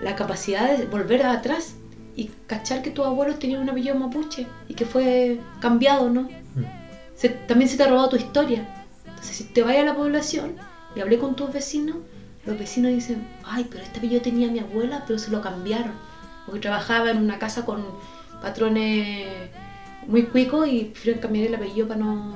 la capacidad de volver atrás y cachar que tus abuelos tenían un apellido mapuche y que fue cambiado, ¿no? Mm. también se te ha robado tu historia. Entonces, si te vayas a la población y hablé con tus vecinos, los vecinos dicen, ay, pero este apellido tenía mi abuela, pero se lo cambiaron. Porque trabajaba en una casa con patrones muy cuicos y prefirieron cambiar el apellido para no...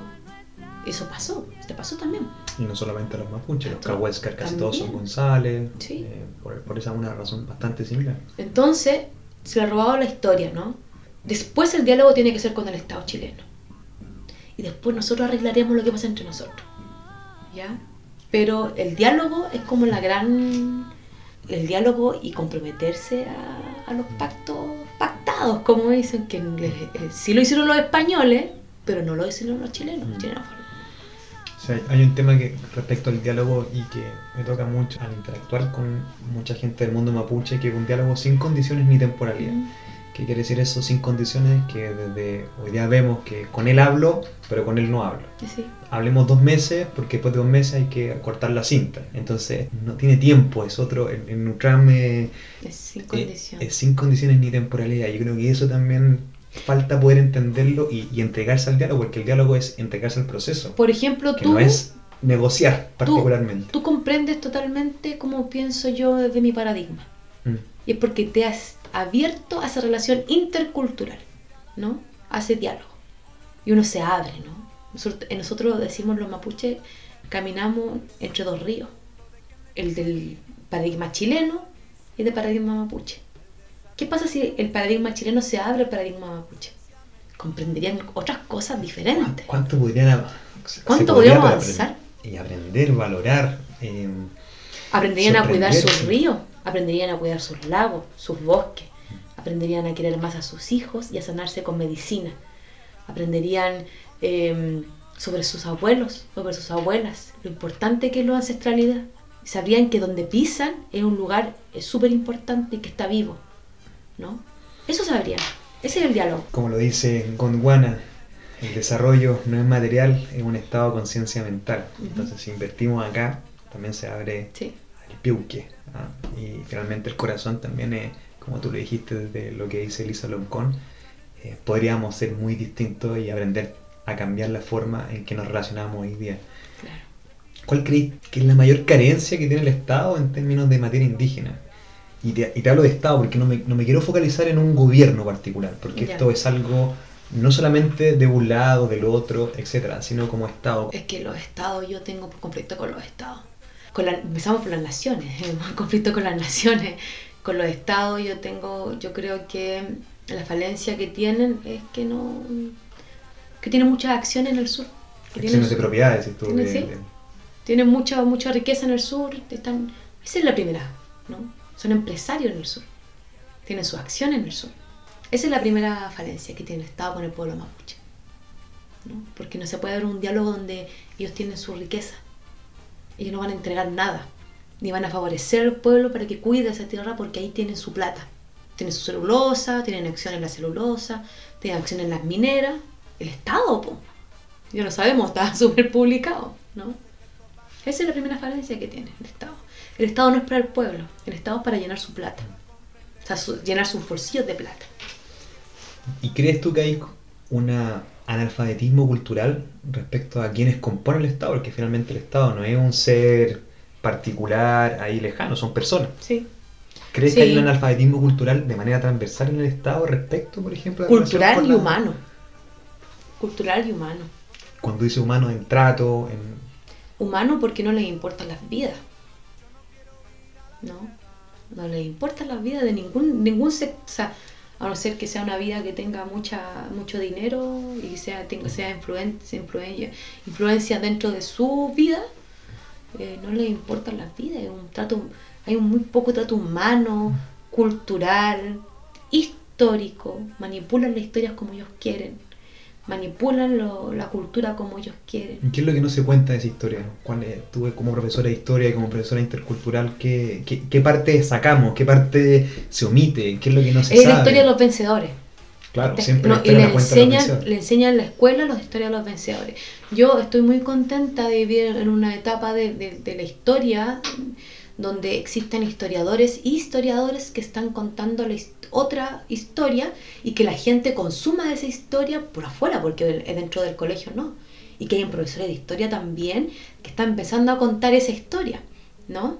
Eso pasó, te pasó también. Y no solamente los mapuches, los cahuescar casi todos son González, eh, por, esa una razón bastante similar. Entonces, se le ha robado la historia, ¿no? Después el diálogo tiene que ser con el Estado chileno. Y después nosotros arreglaremos lo que pasa entre nosotros. ¿Ya? Pero el diálogo es como la gran... El diálogo y comprometerse a, los pactos pactados, como dicen, que en inglés. Eh, sí lo hicieron los españoles, pero no lo hicieron los chilenos. Los mm. chilenos hay un tema que respecto al diálogo y que me toca mucho al interactuar con mucha gente del mundo mapuche, que es un diálogo sin condiciones ni temporalidad. Mm. ¿Qué quiere decir eso sin condiciones? Que desde hoy día vemos que con él hablo, pero con él no hablo. Hablemos dos meses, porque después de dos meses hay que cortar la cinta. Entonces no tiene tiempo, es otro, en, en Es sin eh, condiciones. es sin condiciones ni temporalidad. Yo creo que eso también falta poder entenderlo y, entregarse al diálogo, porque el diálogo es entregarse al proceso. Por ejemplo, tú... No es negociar particularmente. Tú, comprendes totalmente cómo pienso yo desde mi paradigma. Mm. Y es porque te has abierto a esa relación intercultural, ¿no? A ese diálogo. Y uno se abre, ¿no? Nosotros, nosotros decimos los mapuches, caminamos entre dos ríos. El del paradigma chileno y el del paradigma mapuche. ¿Qué pasa si el paradigma chileno se abre al paradigma mapuche? Comprenderían otras cosas diferentes. ¿Cuánto podrían ¿Cuánto podríamos avanzar? Y aprender, valorar. Eh, aprenderían a cuidar sus ríos, aprenderían a cuidar sus lagos, sus bosques, aprenderían a querer más a sus hijos y a sanarse con medicina. Aprenderían em, sobre sus abuelos, sobre sus abuelas, lo importante que es la ancestralidad. Sabrían que donde pisan es un lugar súper importante y que está vivo. ¿No? Eso sabría. Ese es el diálogo. Como lo dice Gondwana, el desarrollo no es material, es un estado de conciencia mental. Entonces, si invertimos acá, también se abre el piuque. ¿ah? Y finalmente el corazón también es, como tú lo dijiste desde lo que dice Elisa Loncón, eh, podríamos ser muy distintos y aprender a cambiar la forma en que nos relacionamos hoy día. ¿Cuál crees que es la mayor carencia que tiene el Estado en términos de materia indígena? Y te, hablo de Estado porque no me, no me, quiero focalizar en un gobierno particular, porque esto es algo no solamente de un lado, del otro, etcétera, sino como Estado. Es que los Estados, yo tengo conflicto con los Estados. Con empezamos por las naciones, conflicto con las naciones. Con los Estados yo tengo, yo creo que la falencia que tienen es que no, que tienen muchas acciones en el sur. acciones de propiedades, tú. Tienen, sí, tienen mucha, mucha riqueza en el sur, están, esa es la primera, ¿no? Son empresarios en el sur. Tienen sus acciones en el sur. Esa es la primera falencia que tiene el Estado con el pueblo mapuche. ¿no? Porque no se puede dar un diálogo donde ellos tienen su riqueza. Ellos no van a entregar nada. Ni van a favorecer al pueblo para que cuide esa tierra porque ahí tienen su plata. Tienen su celulosa, tienen acciones en la celulosa, tienen acciones en las mineras. El Estado, po. Ya lo sabemos, está súper publicado, ¿no? Esa es la primera falencia que tiene el Estado. El Estado no es para el pueblo, el Estado es para llenar su plata, o sea, llenar sus bolsillos de plata. ¿Y crees tú que hay un analfabetismo cultural respecto a quienes componen el Estado? Porque finalmente el Estado no es un ser particular, ahí lejano, son personas. Sí. ¿Crees que hay un analfabetismo cultural de manera transversal en el Estado respecto, por ejemplo, a Cultural y humano. Cultural y humano. Cuando dice humano en trato, en... Humano porque no les importan las vidas. ¿No? No le importa la vida de ningún, ningún sexo, a no ser que sea una vida que tenga mucha, mucho dinero y sea, sea influencia, influencia, influencia dentro de su vida, eh, no le importa la vida, hay un trato, hay un muy poco trato humano, cultural, histórico, manipulan las historias como ellos quieren, manipulan la cultura como ellos quieren. ¿Qué es lo que no se cuenta de esa historia? ¿Cuál tú como profesora de historia y como profesora intercultural, ¿qué, qué, parte sacamos? ¿Qué parte se omite? ¿Qué es lo que no se sabe? Es la historia de los vencedores. Claro, siempre y le, enseñan, le enseñan en la escuela los historias de los vencedores. Yo estoy muy contenta de vivir en una etapa de, de, de la historia donde existen historiadores y historiadores que están contando la otra historia y que la gente consuma esa historia por afuera, porque dentro del colegio no. Y que hay un profesor de historia también que está empezando a contar esa historia, ¿no?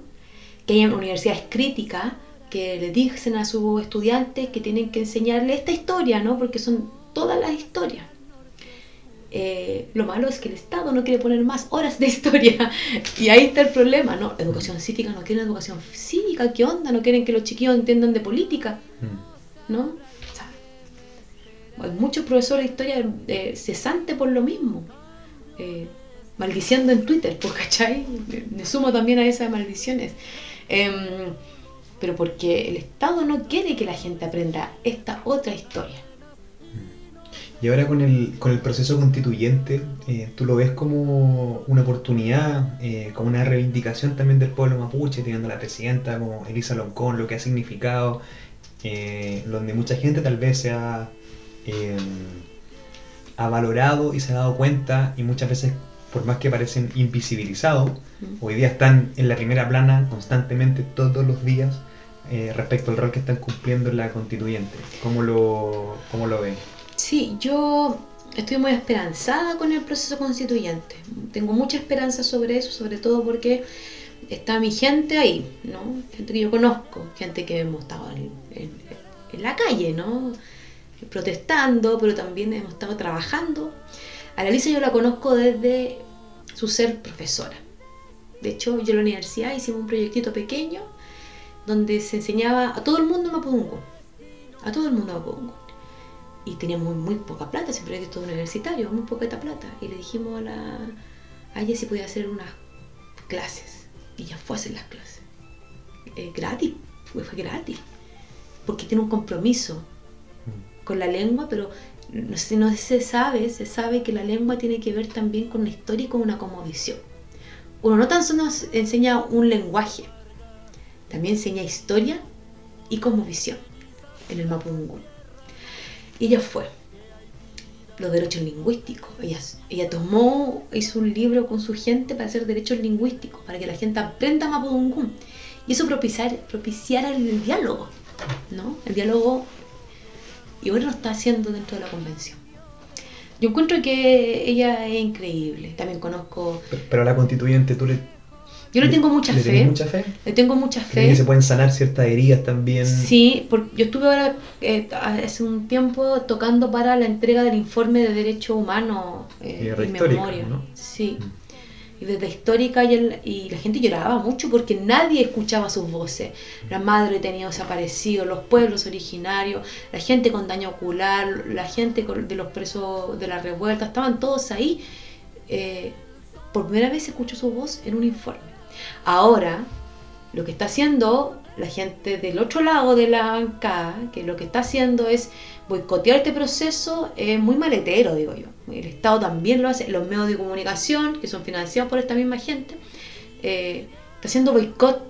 Que hay universidades críticas que le dicen a sus estudiantes que tienen que enseñarle esta historia, ¿no? Porque son todas las historias. Eh, lo malo es que el Estado no quiere poner más horas de historia. Y ahí está el problema, ¿no? Educación cívica, no quieren educación cívica, ¿qué onda? No quieren que los chiquillos entiendan de política, mm. ¿no? hay muchos profesores de historia eh, cesantes por lo mismo. Eh, maldiciendo en Twitter, pues, ¿cachai? Me sumo también a esas maldiciones. Em, pero porque el Estado no quiere que la gente aprenda esta otra historia. Y ahora con el, con el proceso constituyente, eh, ¿tú lo ves como una oportunidad, eh, como una reivindicación también del pueblo mapuche, teniendo a la presidenta como Elisa Loncón, lo que ha significado, eh, donde mucha gente tal vez se ha, ha valorado y se ha dado cuenta y muchas veces por más que parecen invisibilizados, hoy día están en la primera plana constantemente todos los días respecto al rol que están cumpliendo en la constituyente. ¿Cómo lo, cómo lo ven? Sí, yo estoy muy esperanzada con el proceso constituyente. Tengo mucha esperanza sobre eso, sobre todo porque está mi gente ahí, ¿no? Gente que yo conozco, gente que hemos estado en, la calle, ¿no? Protestando, pero también hemos estado trabajando. A la Lisa yo la conozco desde su ser profesora. De hecho, yo en la universidad hicimos un proyectito pequeño donde se enseñaba a todo el mundo Mapudungun. A todo el mundo Mapudungun y tenía muy, muy poca plata, siempre todo universitario, muy poca plata. Y le dijimos a, la, a ella si podía hacer unas clases. Y ya fue a hacer las clases. Eh, gratis, fue, fue gratis. Porque tiene un compromiso con la lengua, pero no, no se sabe, se sabe que la lengua tiene que ver también con la historia y con una visión Uno no tan solo nos enseña un lenguaje, también enseña historia y visión en el Mapudungun. Ella fue. Los derechos lingüísticos. Ella, ella tomó, hizo un libro con su gente para hacer derechos lingüísticos, para que la gente aprenda Mapudungun. Y eso propiciar, propiciara el diálogo, ¿no? El diálogo, y ahora lo está haciendo dentro de la convención. Yo encuentro que ella es increíble. También conozco. Pero, a la constituyente, ¿tú le yo le tengo mucha ¿Le fe. mucha fe? Le tengo mucha fe. que se pueden sanar ciertas heridas también? Sí, porque yo estuve ahora eh, hace un tiempo tocando para la entrega del informe de derechos humanos eh, y memoria. ¿no? Sí. Mm. Y desde histórica y, y, la gente lloraba mucho porque nadie escuchaba sus voces. La madre tenía desaparecido, los pueblos originarios, la gente con daño ocular, la gente de los presos de la revuelta, estaban todos ahí. Eh, por primera vez escuchó su voz en un informe. Ahora, lo que está haciendo la gente del otro lado de la banca, que lo que está haciendo es boicotear este proceso, es muy maletero, digo yo. El Estado también lo hace, los medios de comunicación, que son financiados por esta misma gente, eh, está haciendo boicot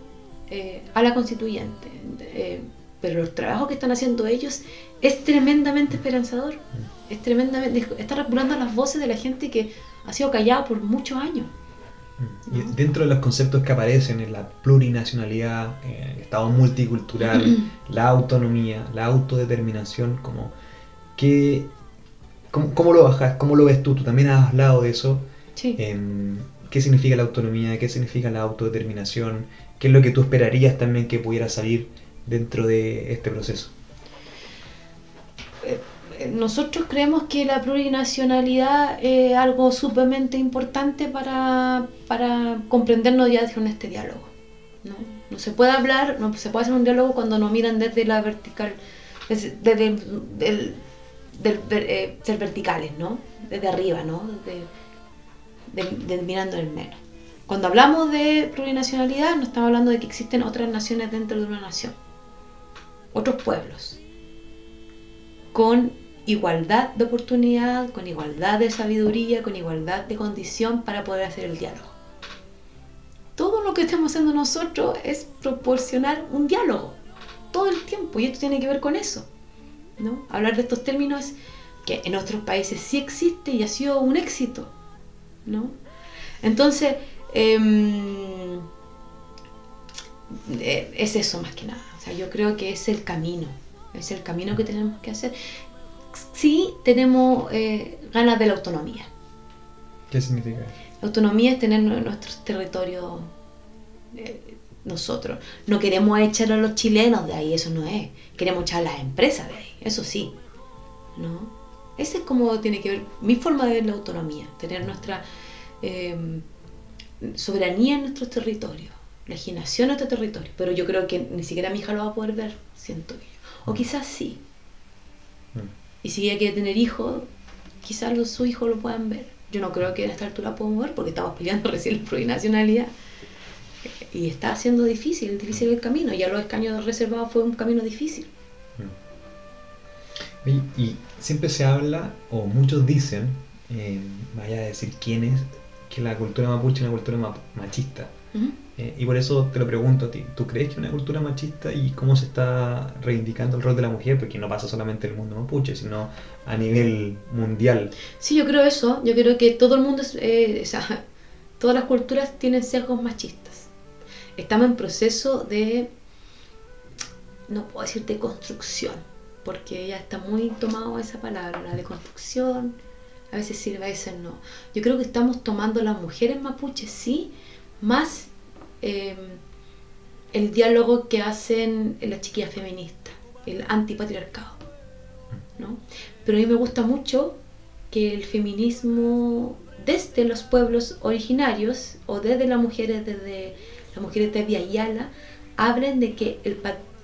eh, a la constituyente. Eh, pero los trabajos que están haciendo ellos es tremendamente esperanzador. Es tremendamente, está regulando las voces de la gente que ha sido callada por muchos años. Y dentro de los conceptos que aparecen en la plurinacionalidad, el Estado multicultural, la autonomía, la autodeterminación, como que, ¿cómo, lo bajas? ¿Cómo lo ves tú? Tú también has hablado de eso. Em, ¿Qué significa la autonomía? ¿Qué significa la autodeterminación? ¿Qué es lo que tú esperarías también que pudiera salir dentro de este proceso? Nosotros creemos que la plurinacionalidad es algo sumamente importante para, para comprendernos ya en este diálogo. ¿no? no se puede hablar, no se puede hacer un diálogo cuando nos miran desde la vertical, desde, del, eh, ser verticales, ¿no? Desde arriba, ¿no? Desde, mirando el menos. Cuando hablamos de plurinacionalidad, no estamos hablando de que existen otras naciones dentro de una nación, otros pueblos, con igualdad de oportunidad, con igualdad de sabiduría, con igualdad de condición para poder hacer el diálogo. Todo lo que estamos haciendo nosotros es proporcionar un diálogo todo el tiempo y esto tiene que ver con eso. ¿no? Hablar de estos términos que en otros países sí existe y ha sido un éxito. ¿no? Entonces, em, eh, es eso más que nada. O sea, yo creo que es el camino, es el camino que tenemos que hacer. Sí tenemos eh, ganas de la autonomía. ¿Qué significa? La autonomía es tener nuestros territorios eh, nosotros. No queremos echar a los chilenos de ahí, eso no es. Queremos echar a las empresas de ahí, eso sí. ¿No? Ese es como tiene que ver mi forma de ver la autonomía, tener nuestra em, soberanía en nuestros territorios, legislación en nuestro territorio. Pero yo creo que ni siquiera mi hija lo va a poder ver, siento yo. O quizás sí. Mm. Y si ella quiere tener hijos, quizás los, sus hijos lo puedan ver. Yo no creo que a esta altura podamos ver porque estamos peleando recién la plurinacionalidad y está haciendo difícil, difícil el camino. Ya los escaños reservados fue un camino difícil. Mm. Y, siempre se habla, o muchos dicen, eh, vaya a decir quién es, que la cultura mapuche es una cultura machista. Eh, y por eso te lo pregunto a ti, ¿tú crees que una cultura machista y cómo se está reivindicando el rol de la mujer? Porque no pasa solamente en el mundo mapuche, sino a nivel mundial. Sí, yo creo eso, yo creo que todo el mundo, eh, o sea, todas las culturas tienen sesgos machistas. Estamos en proceso de, no puedo decir de construcción, porque ya está muy tomado esa palabra, la de construcción, a veces sirve, a veces no. Yo creo que estamos tomando las mujeres mapuches, sí, más em, el diálogo que hacen las chiquillas feministas, el antipatriarcado. ¿no? Pero a mí me gusta mucho que el feminismo desde los pueblos originarios o desde las mujeres, desde las mujeres de Ayala, hablen de que el,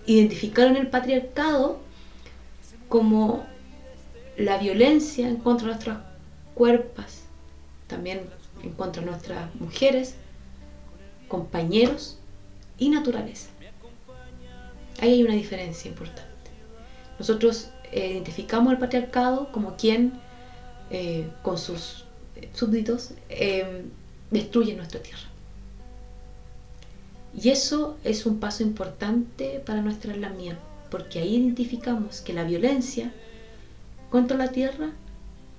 identificaron el patriarcado como la violencia en contra de nuestras cuerpos, también en contra de nuestras mujeres, compañeros y naturaleza. Ahí hay una diferencia importante. Nosotros eh, identificamos al patriarcado como quien eh, con sus súbditos eh, destruye nuestra tierra. Y eso es un paso importante para nuestra lamia, porque ahí identificamos que la violencia contra la tierra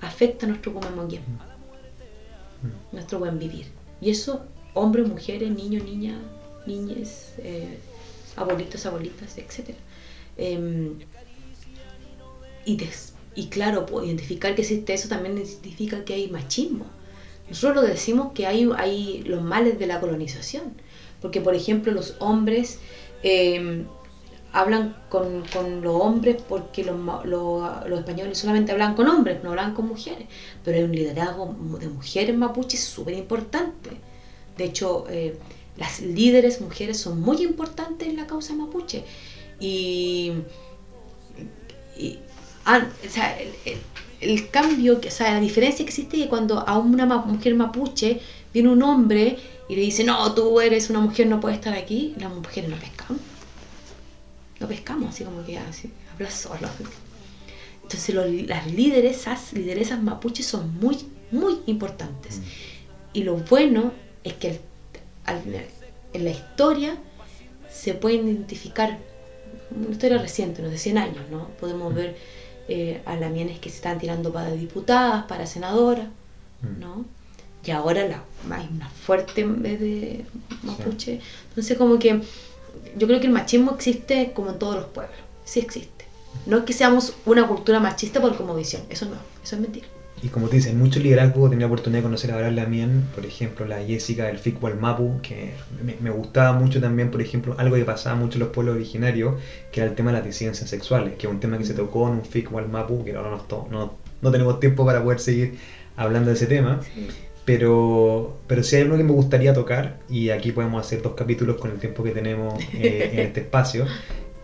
afecta nuestro comemoguismo, nuestro buen vivir. Y eso hombres, mujeres, niños, niñas, niñas, eh, abuelitos, abuelitas, etc. Em, y, y claro, identificar que existe eso también significa que hay machismo. Nosotros decimos que hay, hay los males de la colonización, porque por ejemplo los hombres em, hablan con, los hombres porque los, los, españoles solamente hablan con hombres, no hablan con mujeres, pero hay un liderazgo de mujeres mapuches súper importante de hecho, eh, las líderes mujeres son muy importantes en la causa mapuche. Y, ah, el, cambio, o sea, la diferencia que existe es que cuando a una mujer mapuche viene un hombre y le dice, no, tú eres una mujer, no puedes estar aquí, las mujeres no pescamos. No pescamos, así como que así, habla solo. Entonces las lideresas, lideresas mapuches son muy, muy importantes. Mm. Y lo bueno es que en la historia se pueden identificar, una historia reciente, no de 100 años, ¿no? Podemos ver eh, a lamienes que se están tirando para diputadas, para senadoras, mm. ¿no? Y ahora la, hay una fuerte de mapuche. Entonces como que yo creo que el machismo existe como en todos los pueblos, sí existe. No es que seamos una cultura machista por como visión, eso no, eso es mentira. Y como te dicen, mucho liderazgo, tenía la oportunidad de conocer a la Lamien, por ejemplo, la Jessica del Ficwal Mapu, que me, gustaba mucho también, por ejemplo, algo que pasaba mucho en los pueblos originarios, que era el tema de las disidencias sexuales, que es un tema que se tocó en un Ficwal Mapu, que ahora no, no, no tenemos tiempo para poder seguir hablando de ese tema. Pero, pero sí hay algo que me gustaría tocar, y aquí podemos hacer dos capítulos con el tiempo que tenemos eh, en este espacio,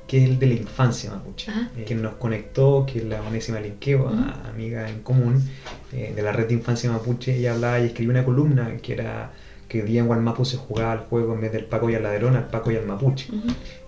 que es el de la infancia mapuche, eh, que nos conectó, que es la Onésima Linqueo, amiga en común eh, de la red de infancia mapuche, ella hablaba y escribió una columna que era que día en Gualmapu se jugaba el juego en vez del Paco y el ladrón, al Paco y al Mapuche.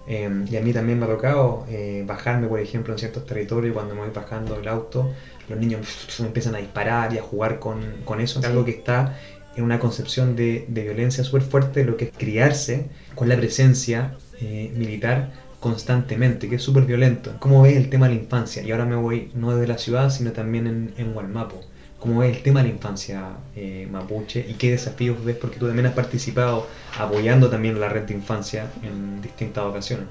Em, y a mí también me ha tocado eh, bajarme, por ejemplo, en ciertos territorios, cuando me voy bajando del auto, los niños empiezan a disparar y a jugar con, con eso, algo que está en una concepción de, de violencia súper fuerte, lo que es criarse con la presencia eh, militar constantemente, que es súper violento. ¿Cómo ves el tema de la infancia? Y ahora me voy no desde la ciudad, sino también en, en Gualmapo. ¿Cómo ves el tema de la infancia eh, mapuche y qué desafíos ves? Porque tú también has participado apoyando también la red de infancia en distintas ocasiones.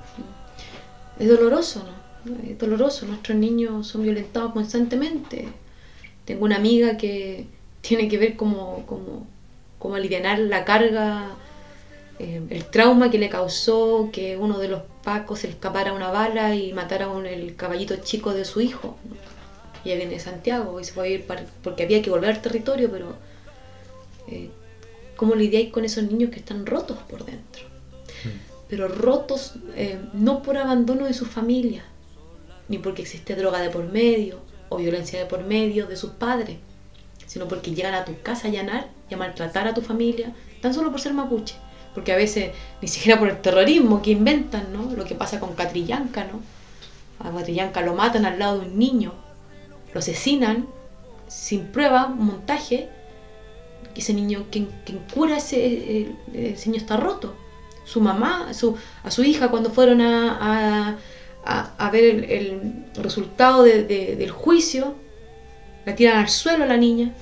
Es doloroso, ¿no? Es doloroso. Nuestros niños son violentados constantemente. Tengo una amiga que tiene que ver como, como, como aliviar la carga eh, el trauma que le causó que uno de los pacos se le escapara una bala y matara a el caballito chico de su hijo. Ella viene de Santiago y se fue a ir porque había que volver al territorio, pero eh, ¿cómo lidiáis con esos niños que están rotos por dentro? Mm. Pero rotos eh, no por abandono de su familia, ni porque existe droga de por medio o violencia de por medio de sus padres, sino porque llegan a tu casa a allanar y a maltratar a tu familia, tan solo por ser mapuche porque a veces ni siquiera por el terrorismo que inventan, ¿no? Lo que pasa con Catrillanca, ¿no? A Catrillanca lo matan al lado de un niño, lo asesinan sin prueba, un montaje, ese niño, quien, cura ese, el, niño está roto. Su mamá, a su, a su hija cuando fueron a, a, ver el, resultado del juicio, la tiran al suelo a la niña.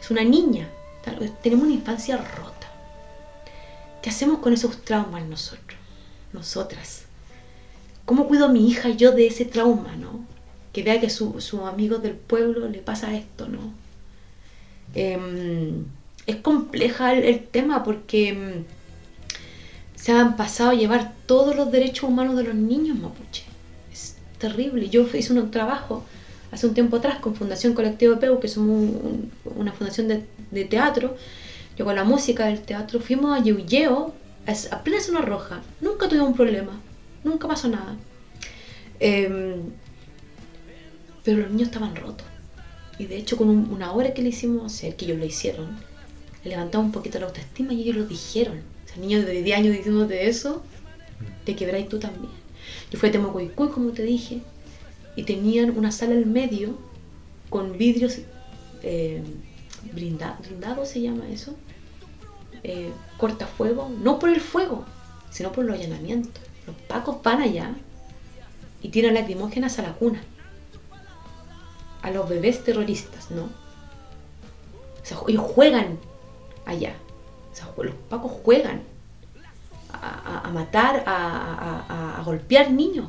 Es una niña. Tenemos una infancia rota. ¿Qué hacemos con esos traumas nosotros, nosotras? ¿Cómo cuido a mi hija yo de ese trauma, no? Que vea que sus su amigos del pueblo le pasa esto, ¿no? Em, es compleja el, tema porque em, se han pasado a llevar todos los derechos humanos de los niños mapuche. Es terrible. Yo hice un trabajo hace un tiempo atrás con Fundación Colectivo Peu, que somos una fundación de, de teatro, yo con la música del teatro fuimos a Yuyeo, apenas una roja. Nunca tuvimos un problema. Nunca pasó nada. Em, pero los niños estaban rotos. Y de hecho, con una obra que le hicimos hacer, que ellos lo hicieron, le levantamos un poquito la autoestima y ellos lo dijeron. O sea, niños de 10 años diciéndote eso, te quebráis tú también. Yo fui a Temocoicuy, como te dije, y tenían una sala al medio con vidrios eh, blindado, se llama eso, eh, cortafuego, no por el fuego, sino por los allanamientos. Los pacos van allá y tiran lacrimógenas a la cuna, a los bebés terroristas, ¿no? O sea, ellos juegan allá. O sea, los pacos juegan a, matar, a, golpear niños.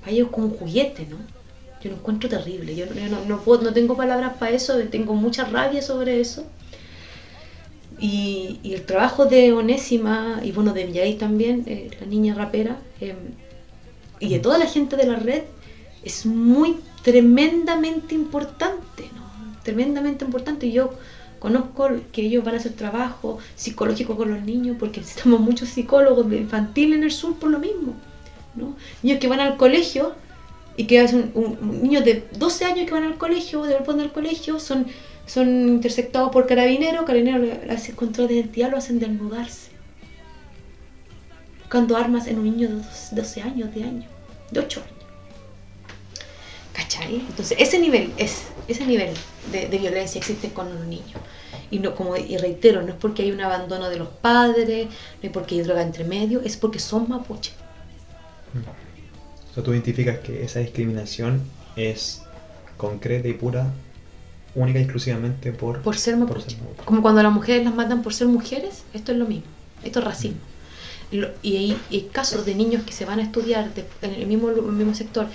Para ellos como un juguete, ¿no? Yo lo encuentro terrible. Yo, no, no, puedo, no tengo palabras para eso, tengo mucha rabia sobre eso. Y, el trabajo de Onésima y bueno, de Villay también, eh, la niña rapera, em, y de toda la gente de la red, es muy tremendamente importante, ¿no? Tremendamente importante. Y yo conozco que ellos van a hacer trabajo psicológico con los niños, porque necesitamos muchos psicólogos infantiles en el sur por lo mismo. ¿no? Niños que van al colegio y que es un, niño de 12 años que van al colegio, de volver al colegio, son, son interceptados por carabineros, carabineros le hacen control de identidad, lo hacen desnudarse. Buscando armas en un niño de 12 años, de años, de 8 años. ¿Cachai? Entonces, ese nivel, es, ese nivel de, violencia existe con los niños. Y, no, como, y reitero, no es porque hay un abandono de los padres, no es porque hay droga entre medio, es porque son mapuches. Mm. O sea, tú identificas que esa discriminación es concreta y pura, única y exclusivamente por, por ser mapuche. Como cuando las mujeres las matan por ser mujeres, esto es lo mismo. Esto es racismo. Y hay, casos de niños que se van a estudiar en el mismo, el mismo sector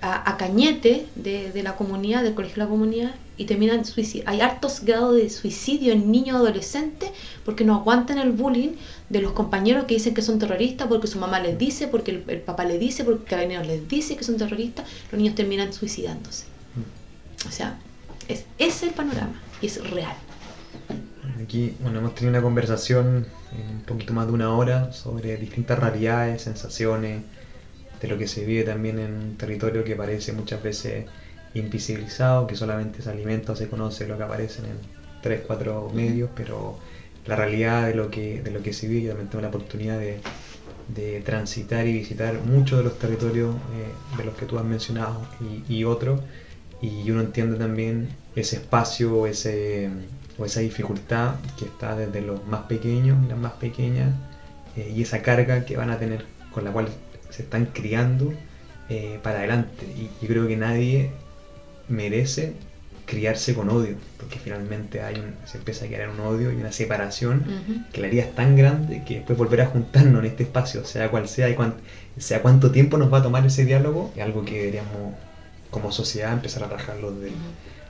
a, Cañete de, la comunidad, del colegio de la comunidad, y terminan suicidio. Hay hartos grados de suicidio en niños adolescentes porque no aguantan el bullying de los compañeros que dicen que son terroristas porque su mamá les dice, porque el, papá les dice, porque el carabinero les dice que son terroristas, los niños terminan suicidándose. O sea, es, es el panorama es real. Aquí, bueno, hemos tenido una conversación en un poquito más de una hora sobre distintas realidades, sensaciones, de lo que se vive también en un territorio que parece muchas veces invisibilizado, que solamente se alimenta o se conoce lo que aparece en tres, cuatro medios, pero la realidad de lo que, de lo que se vive. Yo también tengo la oportunidad de, transitar y visitar muchos de los territorios eh, de los que tú has mencionado y, y otros. Y uno entiende también ese espacio ese, o esa dificultad que está desde los más pequeños y las más pequeñas eh, y esa carga que van a tener con la cual se están criando eh, para adelante. Y yo creo que nadie merece criarse con odio, porque finalmente hay un, se empieza a crear un odio y una separación que la herida es tan grande que después volver a juntarnos en este espacio, sea cual sea y sea cuánto tiempo nos va a tomar ese diálogo, es algo que deberíamos como sociedad empezar a trabajarlo desde,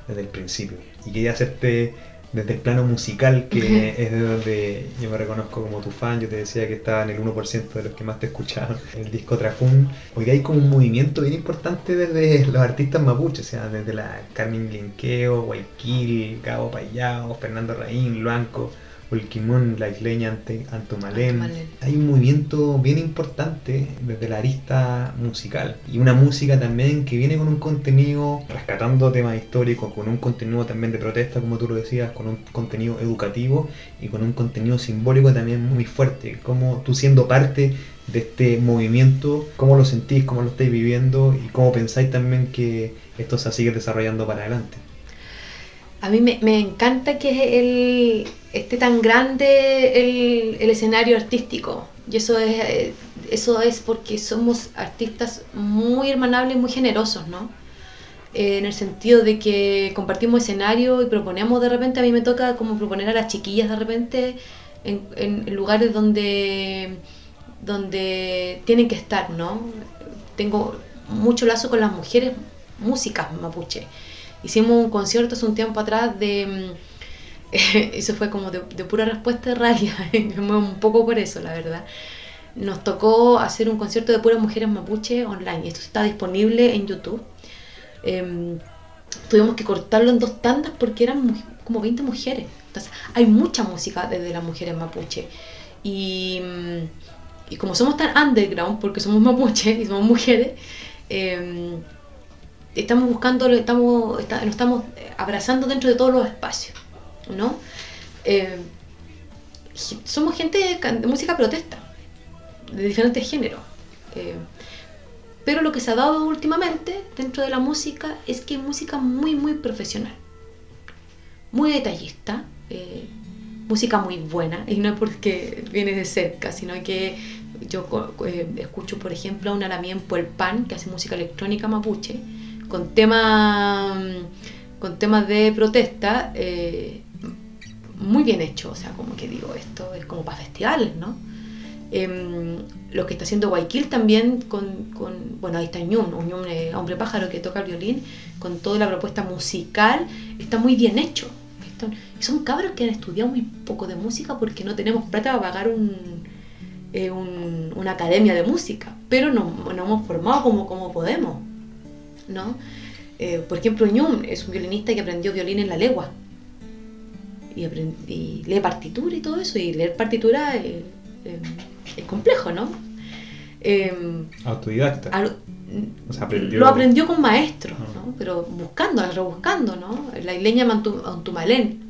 desde el principio. Y quería hacerte desde el plano musical, que es de donde yo me reconozco como tu fan, yo te decía que estaba en el 1% de los que más te escuchaban, el disco Trajún. Hoy hay como un movimiento bien importante desde los artistas mapuches, o sea, desde la Carmen Linqueo, Guayquil, Gabo Payao, Fernando Raín, Luanco, Ulquimón, la isleña ante Antumalén. Hay un movimiento bien importante desde la arista musical y una música también que viene con un contenido rescatando temas históricos, con un contenido también de protesta, como tú lo decías, con un contenido educativo y con un contenido simbólico también muy fuerte. Como tú siendo parte de este movimiento, cómo lo sentís, cómo lo estáis viviendo y cómo pensáis también que esto se sigue desarrollando para adelante. A mí me, encanta que el, esté tan grande el, escenario artístico. Y eso es, eh, eso es porque somos artistas muy hermanables, muy generosos, ¿no? Eh, en el sentido de que compartimos escenario y proponemos de repente, a mí me toca como proponer a las chiquillas de repente en, en lugares donde, donde tienen que estar, ¿no? Tengo mucho lazo con las mujeres músicas mapuche. Hicimos un concierto hace un tiempo atrás de... Mm, eso fue como de, pura respuesta de rabia, un poco por eso, la verdad. Nos tocó hacer un concierto de puras mujeres mapuche online esto está disponible en YouTube. Em, tuvimos que cortarlo en dos tandas porque eran como 20 mujeres. Entonces, hay mucha música desde las mujeres mapuche. Y, mm, y como somos tan underground, porque somos mapuche y somos mujeres, eh, estamos buscando, estamos, nos estamos abrazando dentro de todos los espacios, ¿no? Eh, somos gente de, música protesta, de diferentes géneros. Eh, pero lo que se ha dado últimamente dentro de la música es que es música muy, muy profesional, muy detallista, eh, música muy buena, y no es porque viene de cerca, sino que yo escucho, por ejemplo, a una Lamien Puelpan que hace música electrónica mapuche, con temas con temas de protesta eh, muy bien hecho, o sea, como que digo, esto es como para festivales, ¿no? Em, lo que está haciendo Guayquil también con, con, bueno, ahí está Ñum, un hombre pájaro que toca el violín, con toda la propuesta musical, está muy bien hecho. son cabros que han estudiado muy poco de música porque no tenemos plata para pagar eh, un, una academia de música, pero nos, nos hemos formado como, como podemos. ¿No? Eh, por ejemplo, Ñum es un violinista que aprendió violín en la legua. Y, lee partitura y todo eso. Y leer partitura es, complejo, ¿no? Em, Autodidacta. lo aprendió con maestros, ah. ¿no? Pero buscando, rebuscando, ¿no? La isleña Mantumalén,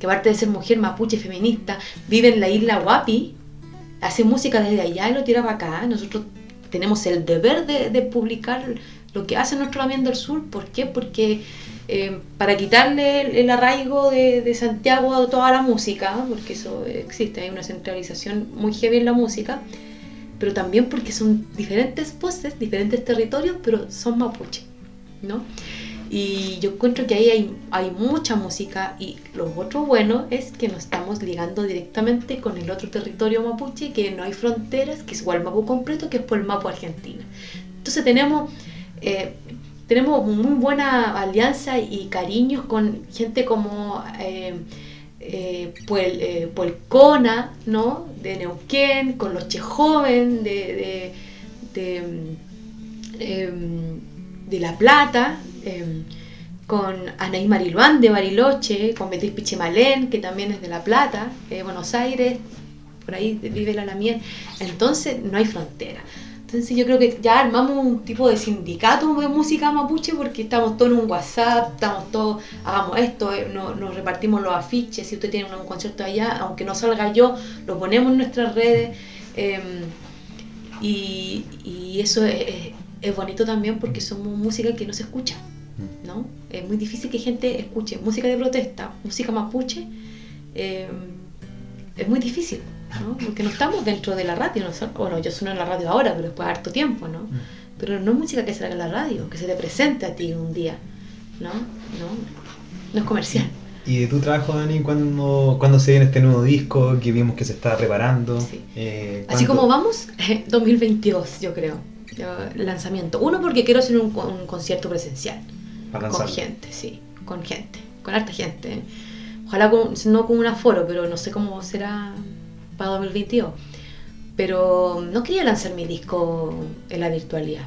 que aparte de ser mujer mapuche feminista, vive en la isla Huapi, hace música desde allá y lo tira para acá. Nosotros tenemos el deber de, de publicar lo que hace nuestro Lamien del Sur. ¿Por qué? Porque eh, para quitarle el, arraigo de, Santiago a toda la música, porque eso existe, hay una centralización muy heavy en la música, pero también porque son diferentes voces, diferentes territorios, pero son mapuche, ¿no? Y yo encuentro que ahí hay, hay mucha música y lo otro bueno es que nos estamos ligando directamente con el otro territorio mapuche, que no hay fronteras, que es igual Mapu completo, que es por el Mapu Argentina. Entonces tenemos eh, tenemos muy buena alianza y cariños con gente como eh, eh, Puelcona, ¿no? de Neuquén, con los Chejoven de, de, em, de, La Plata, em, con Anaí Mariluán de Bariloche, con Beatriz Pichimalén, que también es de La Plata, Buenos Aires, por ahí vive la Lamiel. Entonces no hay frontera. Entonces yo creo que ya armamos un tipo de sindicato de música mapuche porque estamos todos en un WhatsApp, estamos todos, hagamos esto, eh, nos, repartimos los afiches, si usted tiene un concierto allá, aunque no salga yo, lo ponemos en nuestras redes. Em, y, eso es, bonito también porque somos música que no se escucha, mm. ¿no? Es muy difícil que gente escuche música de protesta, música mapuche, em, es muy difícil. Porque no estamos dentro de la radio, ¿no? bueno, yo sueno en la radio ahora, pero después de harto tiempo, ¿no? Mm. Pero no es música que salga en la radio, que se te presente a ti un día, ¿no? No, no es comercial. ¿Y de tu trabajo, Dani, cuando, cuando se viene este nuevo disco que vimos que se está preparando? Eh, Así como vamos, 2022, yo creo, lanzamiento. Uno, porque quiero hacer un, concierto presencial. con gente, sí, con gente, con harta gente. Ojalá no con un aforo, pero no sé cómo será para 2022. Pero no quería lanzar mi disco en la virtualidad.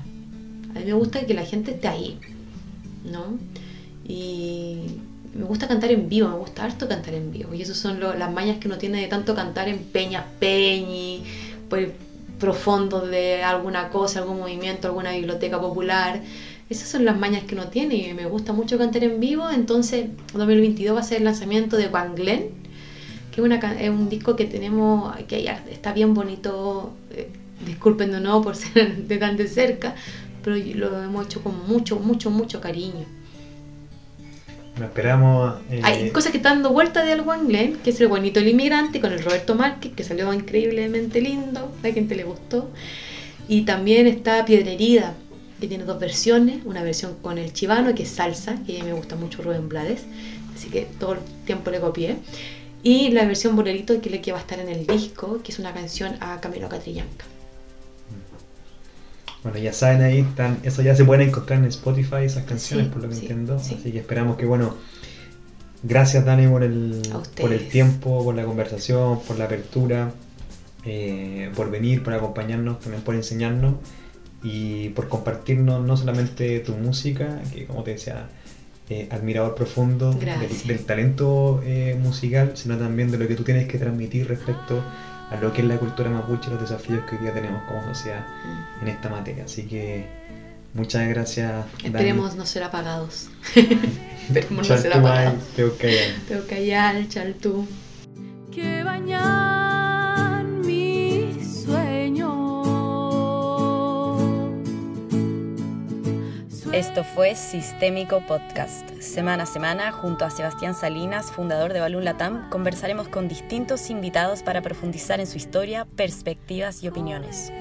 A mí me gusta que la gente esté ahí, ¿no? Y me gusta cantar en vivo, me gusta harto cantar en vivo. Y esas son las mañas que uno tiene de tanto cantar en peñas, peñi, pues, profundo de alguna cosa, algún movimiento, alguna biblioteca popular. Esas son las mañas que uno tiene y me gusta mucho cantar en vivo. Entonces, 2022 va a ser el lanzamiento de Van Glen es, un disco que tenemos, que está bien bonito, eh, disculpen de nuevo por ser de tan de cerca, pero lo hemos hecho con mucho, mucho, mucho cariño. esperamos. Eh, Hay cosas que están dando vuelta de algo Glenn, que es el bonito el inmigrante con el Roberto Márquez, que salió increíblemente lindo, a quien te le gustó. Y también está Piedra Herida, que tiene dos versiones, una versión con el chivano, que es salsa, que me gusta mucho Rubén Blades, así que todo el tiempo le copié. Y la versión bolerito que le que va a estar en el disco, que es una canción a Camilo Catrillanca. Bueno, ya saben ahí, están, eso ya se puede encontrar en Spotify, esas canciones, por lo que entiendo. Así que esperamos que, bueno, gracias Dani por el, por el tiempo, por la conversación, por la apertura, eh, por venir, por acompañarnos, también por enseñarnos y por compartirnos no solamente tu música, que como te decía, eh, admirador profundo del, talento eh, musical, sino también de lo que tú tienes que transmitir respecto a lo que es la cultura mapuche y los desafíos que hoy día tenemos como sociedad mm. en esta materia. Así que muchas gracias. Esperemos no ser apagados. Esperemos no ser apagados. Teucayal, Chaltú. Que bañan Esto fue Sistémico Podcast. Semana a semana, junto a Sebastián Salinas, fundador de Balloon Latam, conversaremos con distintos invitados para profundizar en su historia, perspectivas y opiniones.